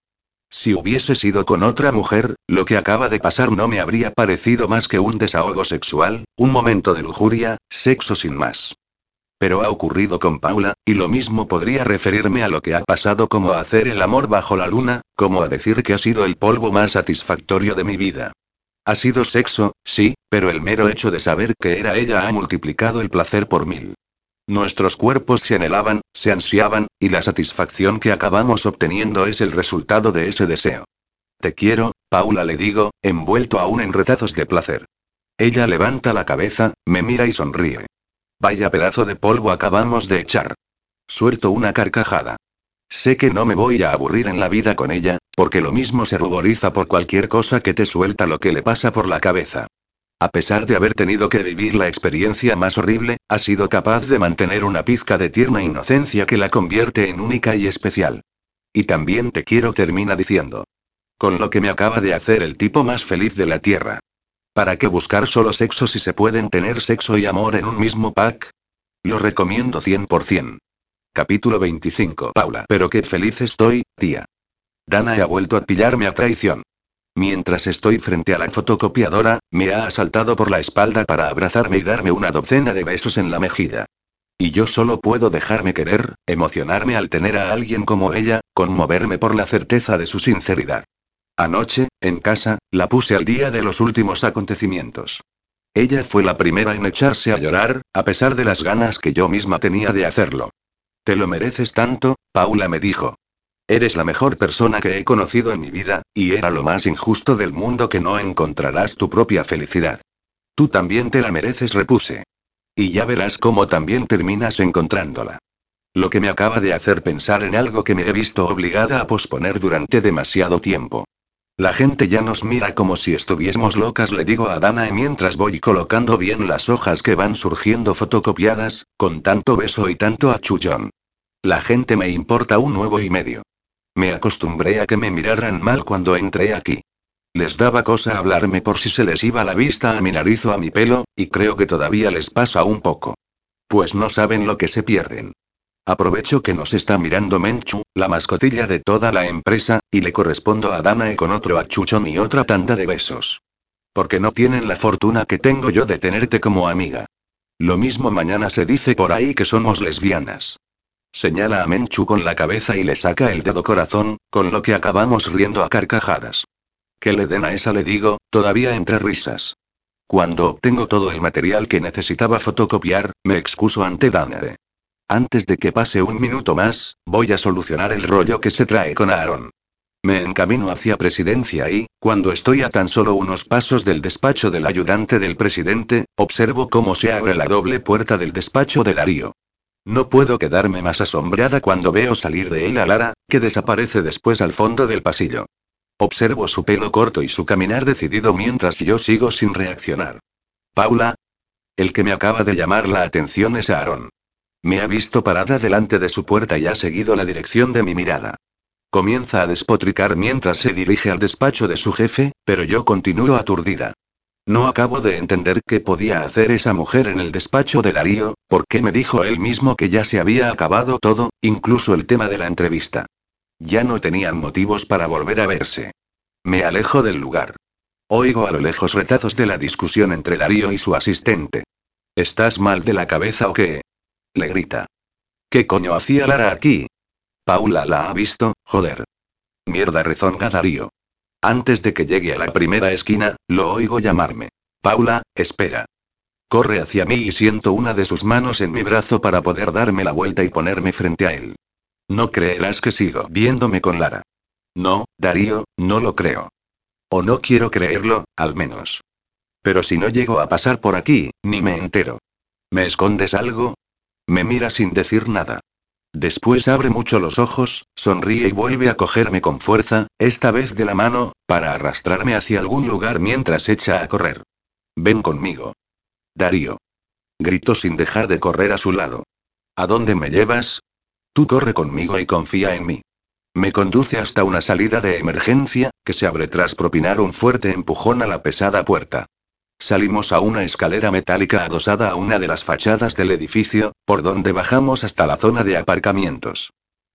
Si hubiese sido con otra mujer, lo que acaba de pasar no me habría parecido más que un desahogo sexual, un momento de lujuria, sexo sin más. Pero ha ocurrido con Paula, y lo mismo podría referirme a lo que ha pasado como a hacer el amor bajo la luna, como a decir que ha sido el polvo más satisfactorio de mi vida. Ha sido sexo, sí, pero el mero hecho de saber que era ella ha multiplicado el placer por mil. Nuestros cuerpos se anhelaban, se ansiaban, y la satisfacción que acabamos obteniendo es el resultado de ese deseo. Te quiero, Paula le digo, envuelto aún en retazos de placer. Ella levanta la cabeza, me mira y sonríe. Vaya pedazo de polvo acabamos de echar. Suelto una carcajada. Sé que no me voy a aburrir en la vida con ella, porque lo mismo se ruboriza por cualquier cosa que te suelta lo que le pasa por la cabeza. A pesar de haber tenido que vivir la experiencia más horrible, ha sido capaz de mantener una pizca de tierna inocencia que la convierte en única y especial. Y también te quiero, termina diciendo. Con lo que me acaba de hacer el tipo más feliz de la Tierra. ¿Para qué buscar solo sexo si se pueden tener sexo y amor en un mismo pack? Lo recomiendo 100%. Capítulo 25. Paula. Pero qué feliz estoy, tía. Dana ha vuelto a pillarme a traición. Mientras estoy frente a la fotocopiadora, me ha asaltado por la espalda para abrazarme y darme una docena de besos en la mejilla. Y yo solo puedo dejarme querer, emocionarme al tener a alguien como ella, conmoverme por la certeza de su sinceridad. Anoche, en casa, la puse al día de los últimos acontecimientos. Ella fue la primera en echarse a llorar, a pesar de las ganas que yo misma tenía de hacerlo. Te lo mereces tanto, Paula me dijo. Eres la mejor persona que he conocido en mi vida, y era lo más injusto del mundo que no encontrarás tu propia felicidad. Tú también te la mereces, repuse. Y ya verás cómo también terminas encontrándola. Lo que me acaba de hacer pensar en algo que me he visto obligada a posponer durante demasiado tiempo. La gente ya nos mira como si estuviésemos locas, le digo a Dana mientras voy colocando bien las hojas que van surgiendo fotocopiadas, con tanto beso y tanto achullón. La gente me importa un nuevo y medio. Me acostumbré a que me miraran mal cuando entré aquí. Les daba cosa hablarme por si se les iba la vista a mi nariz o a mi pelo, y creo que todavía les pasa un poco. Pues no saben lo que se pierden. Aprovecho que nos está mirando Menchu, la mascotilla de toda la empresa, y le correspondo a Danae con otro achuchón y otra tanda de besos. Porque no tienen la fortuna que tengo yo de tenerte como amiga. Lo mismo mañana se dice por ahí que somos lesbianas. Señala a Menchu con la cabeza y le saca el dedo corazón, con lo que acabamos riendo a carcajadas. Que le den a esa le digo, todavía entre risas. Cuando obtengo todo el material que necesitaba fotocopiar, me excuso ante Danae. Antes de que pase un minuto más, voy a solucionar el rollo que se trae con Aaron. Me encamino hacia presidencia y, cuando estoy a tan solo unos pasos del despacho del ayudante del presidente, observo cómo se abre la doble puerta del despacho de Darío. No puedo quedarme más asombrada cuando veo salir de él a Lara, que desaparece después al fondo del pasillo. Observo su pelo corto y su caminar decidido mientras yo sigo sin reaccionar. Paula. El que me acaba de llamar la atención es Aaron. Me ha visto parada delante de su puerta y ha seguido la dirección de mi mirada. Comienza a despotricar mientras se dirige al despacho de su jefe, pero yo continúo aturdida. No acabo de entender qué podía hacer esa mujer en el despacho de Darío, porque me dijo él mismo que ya se había acabado todo, incluso el tema de la entrevista. Ya no tenían motivos para volver a verse. Me alejo del lugar. Oigo a lo lejos retazos de la discusión entre Darío y su asistente. ¿Estás mal de la cabeza o qué? Le grita. ¿Qué coño hacía Lara aquí? Paula la ha visto, joder. Mierda, rezonga Darío. Antes de que llegue a la primera esquina, lo oigo llamarme. Paula, espera. Corre hacia mí y siento una de sus manos en mi brazo para poder darme la vuelta y ponerme frente a él. No creerás que sigo viéndome con Lara. No, Darío, no lo creo. O no quiero creerlo, al menos. Pero si no llego a pasar por aquí, ni me entero. ¿Me escondes algo? Me mira sin decir nada. Después abre mucho los ojos, sonríe y vuelve a cogerme con fuerza, esta vez de la mano, para arrastrarme hacia algún lugar mientras echa a correr. Ven conmigo. Darío. Gritó sin dejar de correr a su lado. ¿A dónde me llevas? Tú corre conmigo y confía en mí. Me conduce hasta una salida de emergencia, que se abre tras propinar un fuerte empujón a la pesada puerta. Salimos a una escalera metálica adosada a una de las fachadas del edificio, por donde bajamos hasta la zona de aparcamientos.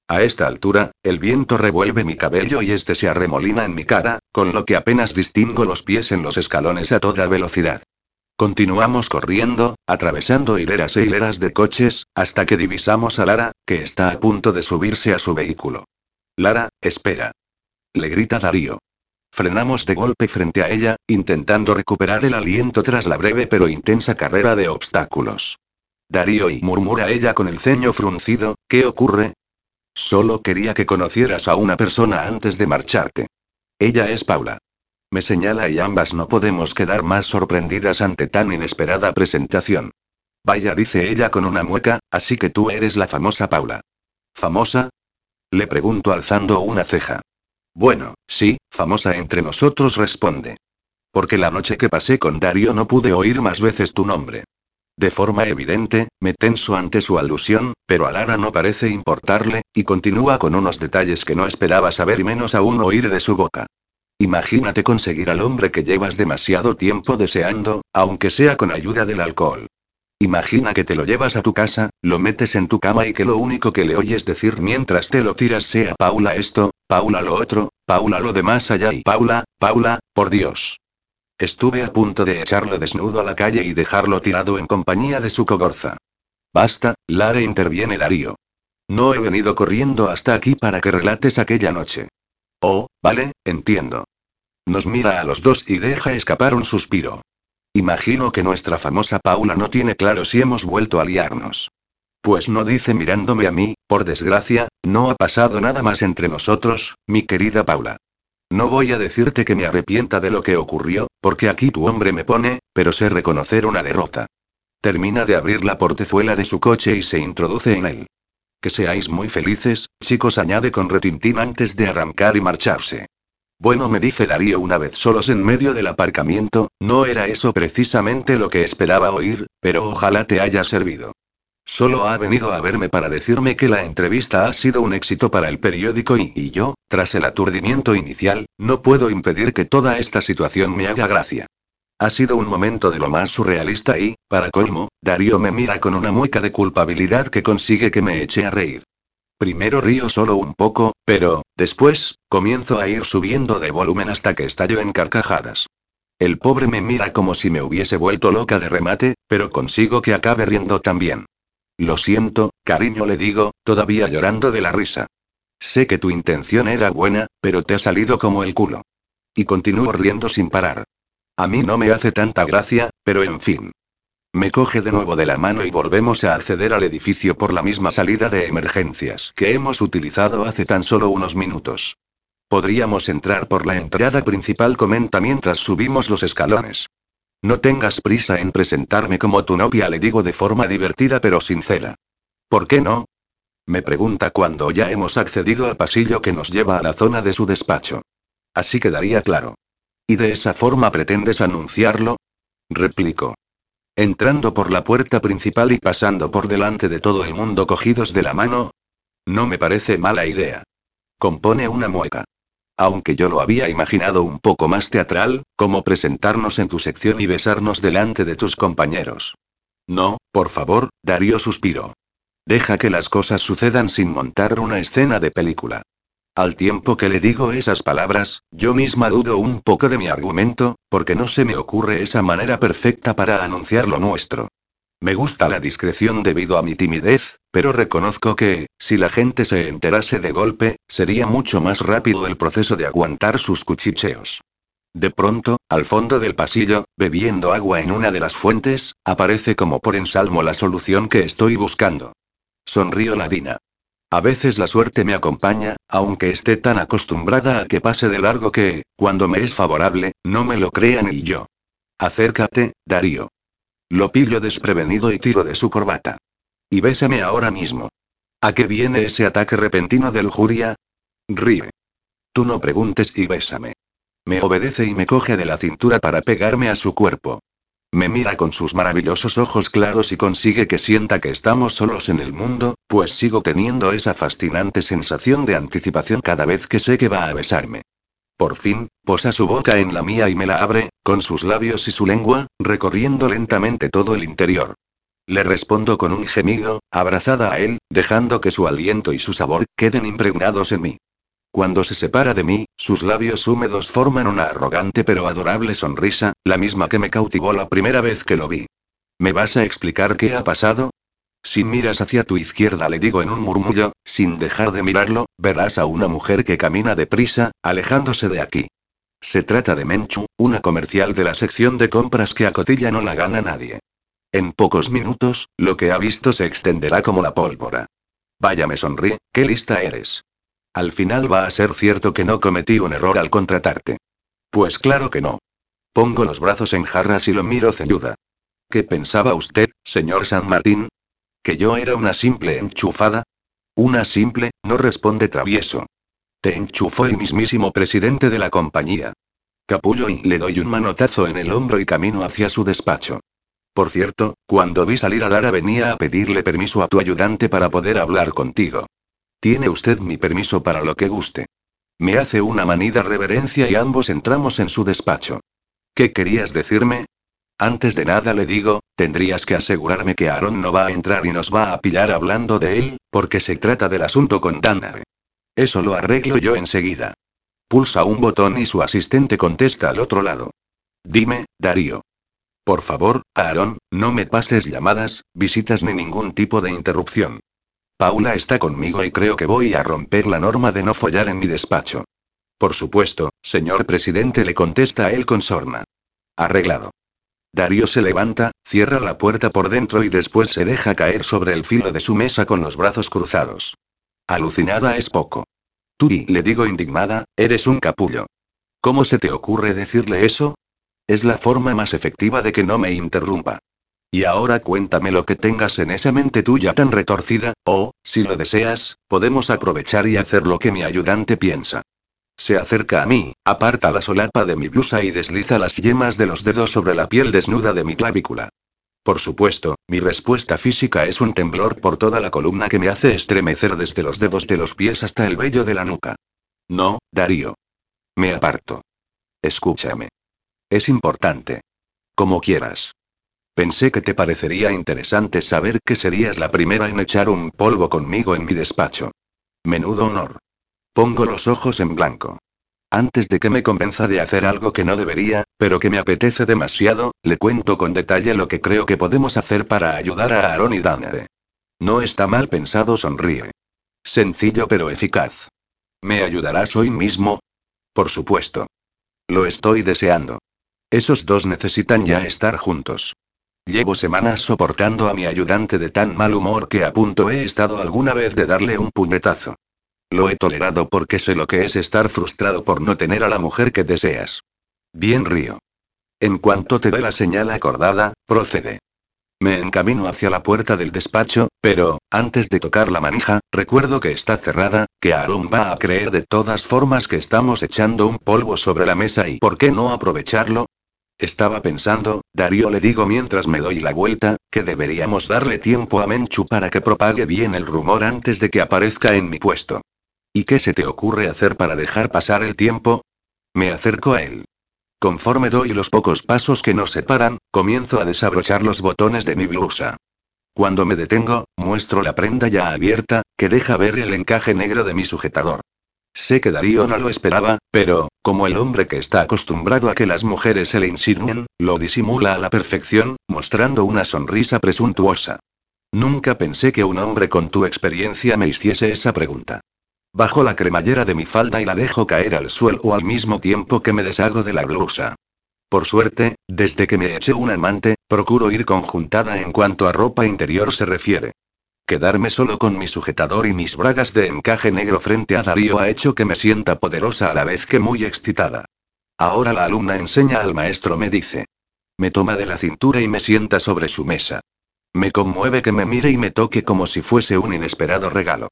A esta altura, el viento revuelve mi cabello y este se arremolina en mi cara, con lo que apenas distingo los pies en los escalones a toda velocidad. Continuamos corriendo, atravesando hileras e hileras de coches, hasta que divisamos a Lara, que está a punto de subirse a su vehículo. Lara, espera. Le grita Darío. Frenamos de golpe frente a ella, intentando recuperar el aliento tras la breve pero intensa carrera de obstáculos. Darío y murmura ella con el ceño fruncido, ¿qué ocurre? Solo quería que conocieras a una persona antes de marcharte. Ella es Paula. Me señala y ambas no podemos quedar más sorprendidas ante tan inesperada presentación. Vaya, dice ella con una mueca, así que tú eres la famosa Paula. ¿Famosa? Le pregunto alzando una ceja. Bueno, sí, famosa entre nosotros responde. Porque la noche que pasé con Darío no pude oír más veces tu nombre. De forma evidente, me tenso ante su alusión, pero a Lara no parece importarle, y continúa con unos detalles que no esperaba saber y menos aún oír de su boca. Imagínate conseguir al hombre que llevas demasiado tiempo deseando, aunque sea con ayuda del alcohol. Imagina que te lo llevas a tu casa, lo metes en tu cama y que lo único que le oyes decir mientras te lo tiras sea Paula esto, Paula lo otro, Paula lo demás allá y Paula, Paula, por Dios. Estuve a punto de echarlo desnudo a la calle y dejarlo tirado en compañía de su cogorza. Basta, Lara interviene Darío. No he venido corriendo hasta aquí para que relates aquella noche. Oh, vale, entiendo. Nos mira a los dos y deja escapar un suspiro. Imagino que nuestra famosa Paula no tiene claro si hemos vuelto a liarnos. Pues no dice mirándome a mí, por desgracia, no ha pasado nada más entre nosotros, mi querida Paula. No voy a decirte que me arrepienta de lo que ocurrió, porque aquí tu hombre me pone, pero sé reconocer una derrota. Termina de abrir la portezuela de su coche y se introduce en él. Que seáis muy felices, chicos, añade con retintín antes de arrancar y marcharse. Bueno, me dice Darío una vez solos en medio del aparcamiento, no era eso precisamente lo que esperaba oír, pero ojalá te haya servido. Solo ha venido a verme para decirme que la entrevista ha sido un éxito para el periódico y, y yo, tras el aturdimiento inicial, no puedo impedir que toda esta situación me haga gracia. Ha sido un momento de lo más surrealista y, para colmo, Darío me mira con una mueca de culpabilidad que consigue que me eche a reír. Primero río solo un poco, pero, después, comienzo a ir subiendo de volumen hasta que estallo en carcajadas. El pobre me mira como si me hubiese vuelto loca de remate, pero consigo que acabe riendo también. Lo siento, cariño, le digo, todavía llorando de la risa. Sé que tu intención era buena, pero te ha salido como el culo. Y continúo riendo sin parar. A mí no me hace tanta gracia, pero en fin. Me coge de nuevo de la mano y volvemos a acceder al edificio por la misma salida de emergencias que hemos utilizado hace tan solo unos minutos. Podríamos entrar por la entrada principal, comenta mientras subimos los escalones. No tengas prisa en presentarme como tu novia, le digo de forma divertida pero sincera. ¿Por qué no? Me pregunta cuando ya hemos accedido al pasillo que nos lleva a la zona de su despacho. Así quedaría claro. ¿Y de esa forma pretendes anunciarlo? Replico. Entrando por la puerta principal y pasando por delante de todo el mundo cogidos de la mano. No me parece mala idea. Compone una mueca aunque yo lo había imaginado un poco más teatral, como presentarnos en tu sección y besarnos delante de tus compañeros. No, por favor, Darío suspiró. Deja que las cosas sucedan sin montar una escena de película. Al tiempo que le digo esas palabras, yo misma dudo un poco de mi argumento, porque no se me ocurre esa manera perfecta para anunciar lo nuestro. Me gusta la discreción debido a mi timidez, pero reconozco que, si la gente se enterase de golpe, sería mucho más rápido el proceso de aguantar sus cuchicheos. De pronto, al fondo del pasillo, bebiendo agua en una de las fuentes, aparece como por ensalmo la solución que estoy buscando. Sonrío Ladina. A veces la suerte me acompaña, aunque esté tan acostumbrada a que pase de largo que, cuando me es favorable, no me lo crean y yo. Acércate, Darío. Lo pillo desprevenido y tiro de su corbata. Y bésame ahora mismo. ¿A qué viene ese ataque repentino de lujuria? Ríe. Tú no preguntes y bésame. Me obedece y me coge de la cintura para pegarme a su cuerpo. Me mira con sus maravillosos ojos claros y consigue que sienta que estamos solos en el mundo, pues sigo teniendo esa fascinante sensación de anticipación cada vez que sé que va a besarme. Por fin, posa su boca en la mía y me la abre, con sus labios y su lengua, recorriendo lentamente todo el interior. Le respondo con un gemido, abrazada a él, dejando que su aliento y su sabor queden impregnados en mí. Cuando se separa de mí, sus labios húmedos forman una arrogante pero adorable sonrisa, la misma que me cautivó la primera vez que lo vi. ¿Me vas a explicar qué ha pasado? Si miras hacia tu izquierda, le digo en un murmullo, sin dejar de mirarlo, verás a una mujer que camina deprisa, alejándose de aquí. Se trata de Menchu, una comercial de la sección de compras que a cotilla no la gana nadie. En pocos minutos, lo que ha visto se extenderá como la pólvora. Vaya, me sonríe, qué lista eres. Al final va a ser cierto que no cometí un error al contratarte. Pues claro que no. Pongo los brazos en jarras y lo miro ceñuda. ¿Qué pensaba usted, señor San Martín? ¿Que yo era una simple enchufada? Una simple, no responde travieso. Te enchufó el mismísimo presidente de la compañía. Capullo y le doy un manotazo en el hombro y camino hacia su despacho. Por cierto, cuando vi salir a Lara venía a pedirle permiso a tu ayudante para poder hablar contigo. Tiene usted mi permiso para lo que guste. Me hace una manida reverencia y ambos entramos en su despacho. ¿Qué querías decirme? Antes de nada le digo, tendrías que asegurarme que Aaron no va a entrar y nos va a pillar hablando de él, porque se trata del asunto con Dana. Eso lo arreglo yo enseguida. Pulsa un botón y su asistente contesta al otro lado. Dime, Darío. Por favor, Aaron, no me pases llamadas, visitas ni ningún tipo de interrupción. Paula está conmigo y creo que voy a romper la norma de no follar en mi despacho. Por supuesto, señor presidente, le contesta él con sorna. Arreglado. Darío se levanta, cierra la puerta por dentro y después se deja caer sobre el filo de su mesa con los brazos cruzados. Alucinada es poco. Tú le digo indignada, eres un capullo. ¿Cómo se te ocurre decirle eso? Es la forma más efectiva de que no me interrumpa. Y ahora cuéntame lo que tengas en esa mente tuya tan retorcida, o, si lo deseas, podemos aprovechar y hacer lo que mi ayudante piensa. Se acerca a mí, aparta la solapa de mi blusa y desliza las yemas de los dedos sobre la piel desnuda de mi clavícula. Por supuesto, mi respuesta física es un temblor por toda la columna que me hace estremecer desde los dedos de los pies hasta el vello de la nuca. No, Darío. Me aparto. Escúchame. Es importante. Como quieras. Pensé que te parecería interesante saber que serías la primera en echar un polvo conmigo en mi despacho. Menudo honor. Pongo los ojos en blanco. Antes de que me convenza de hacer algo que no debería, pero que me apetece demasiado, le cuento con detalle lo que creo que podemos hacer para ayudar a Aaron y Dante. No está mal pensado, sonríe. Sencillo pero eficaz. ¿Me ayudarás hoy mismo? Por supuesto. Lo estoy deseando. Esos dos necesitan ya estar juntos. Llevo semanas soportando a mi ayudante de tan mal humor que a punto he estado alguna vez de darle un puñetazo. Lo he tolerado porque sé lo que es estar frustrado por no tener a la mujer que deseas. Bien río. En cuanto te dé la señal acordada, procede. Me encamino hacia la puerta del despacho, pero, antes de tocar la manija, recuerdo que está cerrada, que Aaron va a creer de todas formas que estamos echando un polvo sobre la mesa y ¿por qué no aprovecharlo? Estaba pensando, Darío le digo mientras me doy la vuelta, que deberíamos darle tiempo a Menchu para que propague bien el rumor antes de que aparezca en mi puesto. ¿Y qué se te ocurre hacer para dejar pasar el tiempo? Me acerco a él. Conforme doy los pocos pasos que nos separan, comienzo a desabrochar los botones de mi blusa. Cuando me detengo, muestro la prenda ya abierta, que deja ver el encaje negro de mi sujetador. Sé que Darío no lo esperaba, pero, como el hombre que está acostumbrado a que las mujeres se le insinúen, lo disimula a la perfección, mostrando una sonrisa presuntuosa. Nunca pensé que un hombre con tu experiencia me hiciese esa pregunta. Bajo la cremallera de mi falda y la dejo caer al suelo al mismo tiempo que me deshago de la blusa. Por suerte, desde que me eché un amante, procuro ir conjuntada en cuanto a ropa interior se refiere. Quedarme solo con mi sujetador y mis bragas de encaje negro frente a Darío ha hecho que me sienta poderosa a la vez que muy excitada. Ahora la alumna enseña al maestro, me dice. Me toma de la cintura y me sienta sobre su mesa. Me conmueve que me mire y me toque como si fuese un inesperado regalo.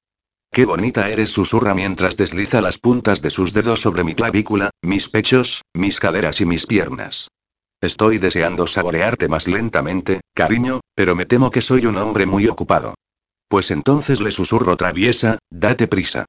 Qué bonita eres, susurra mientras desliza las puntas de sus dedos sobre mi clavícula, mis pechos, mis caderas y mis piernas. Estoy deseando saborearte más lentamente, cariño, pero me temo que soy un hombre muy ocupado. Pues entonces le susurro traviesa, date prisa.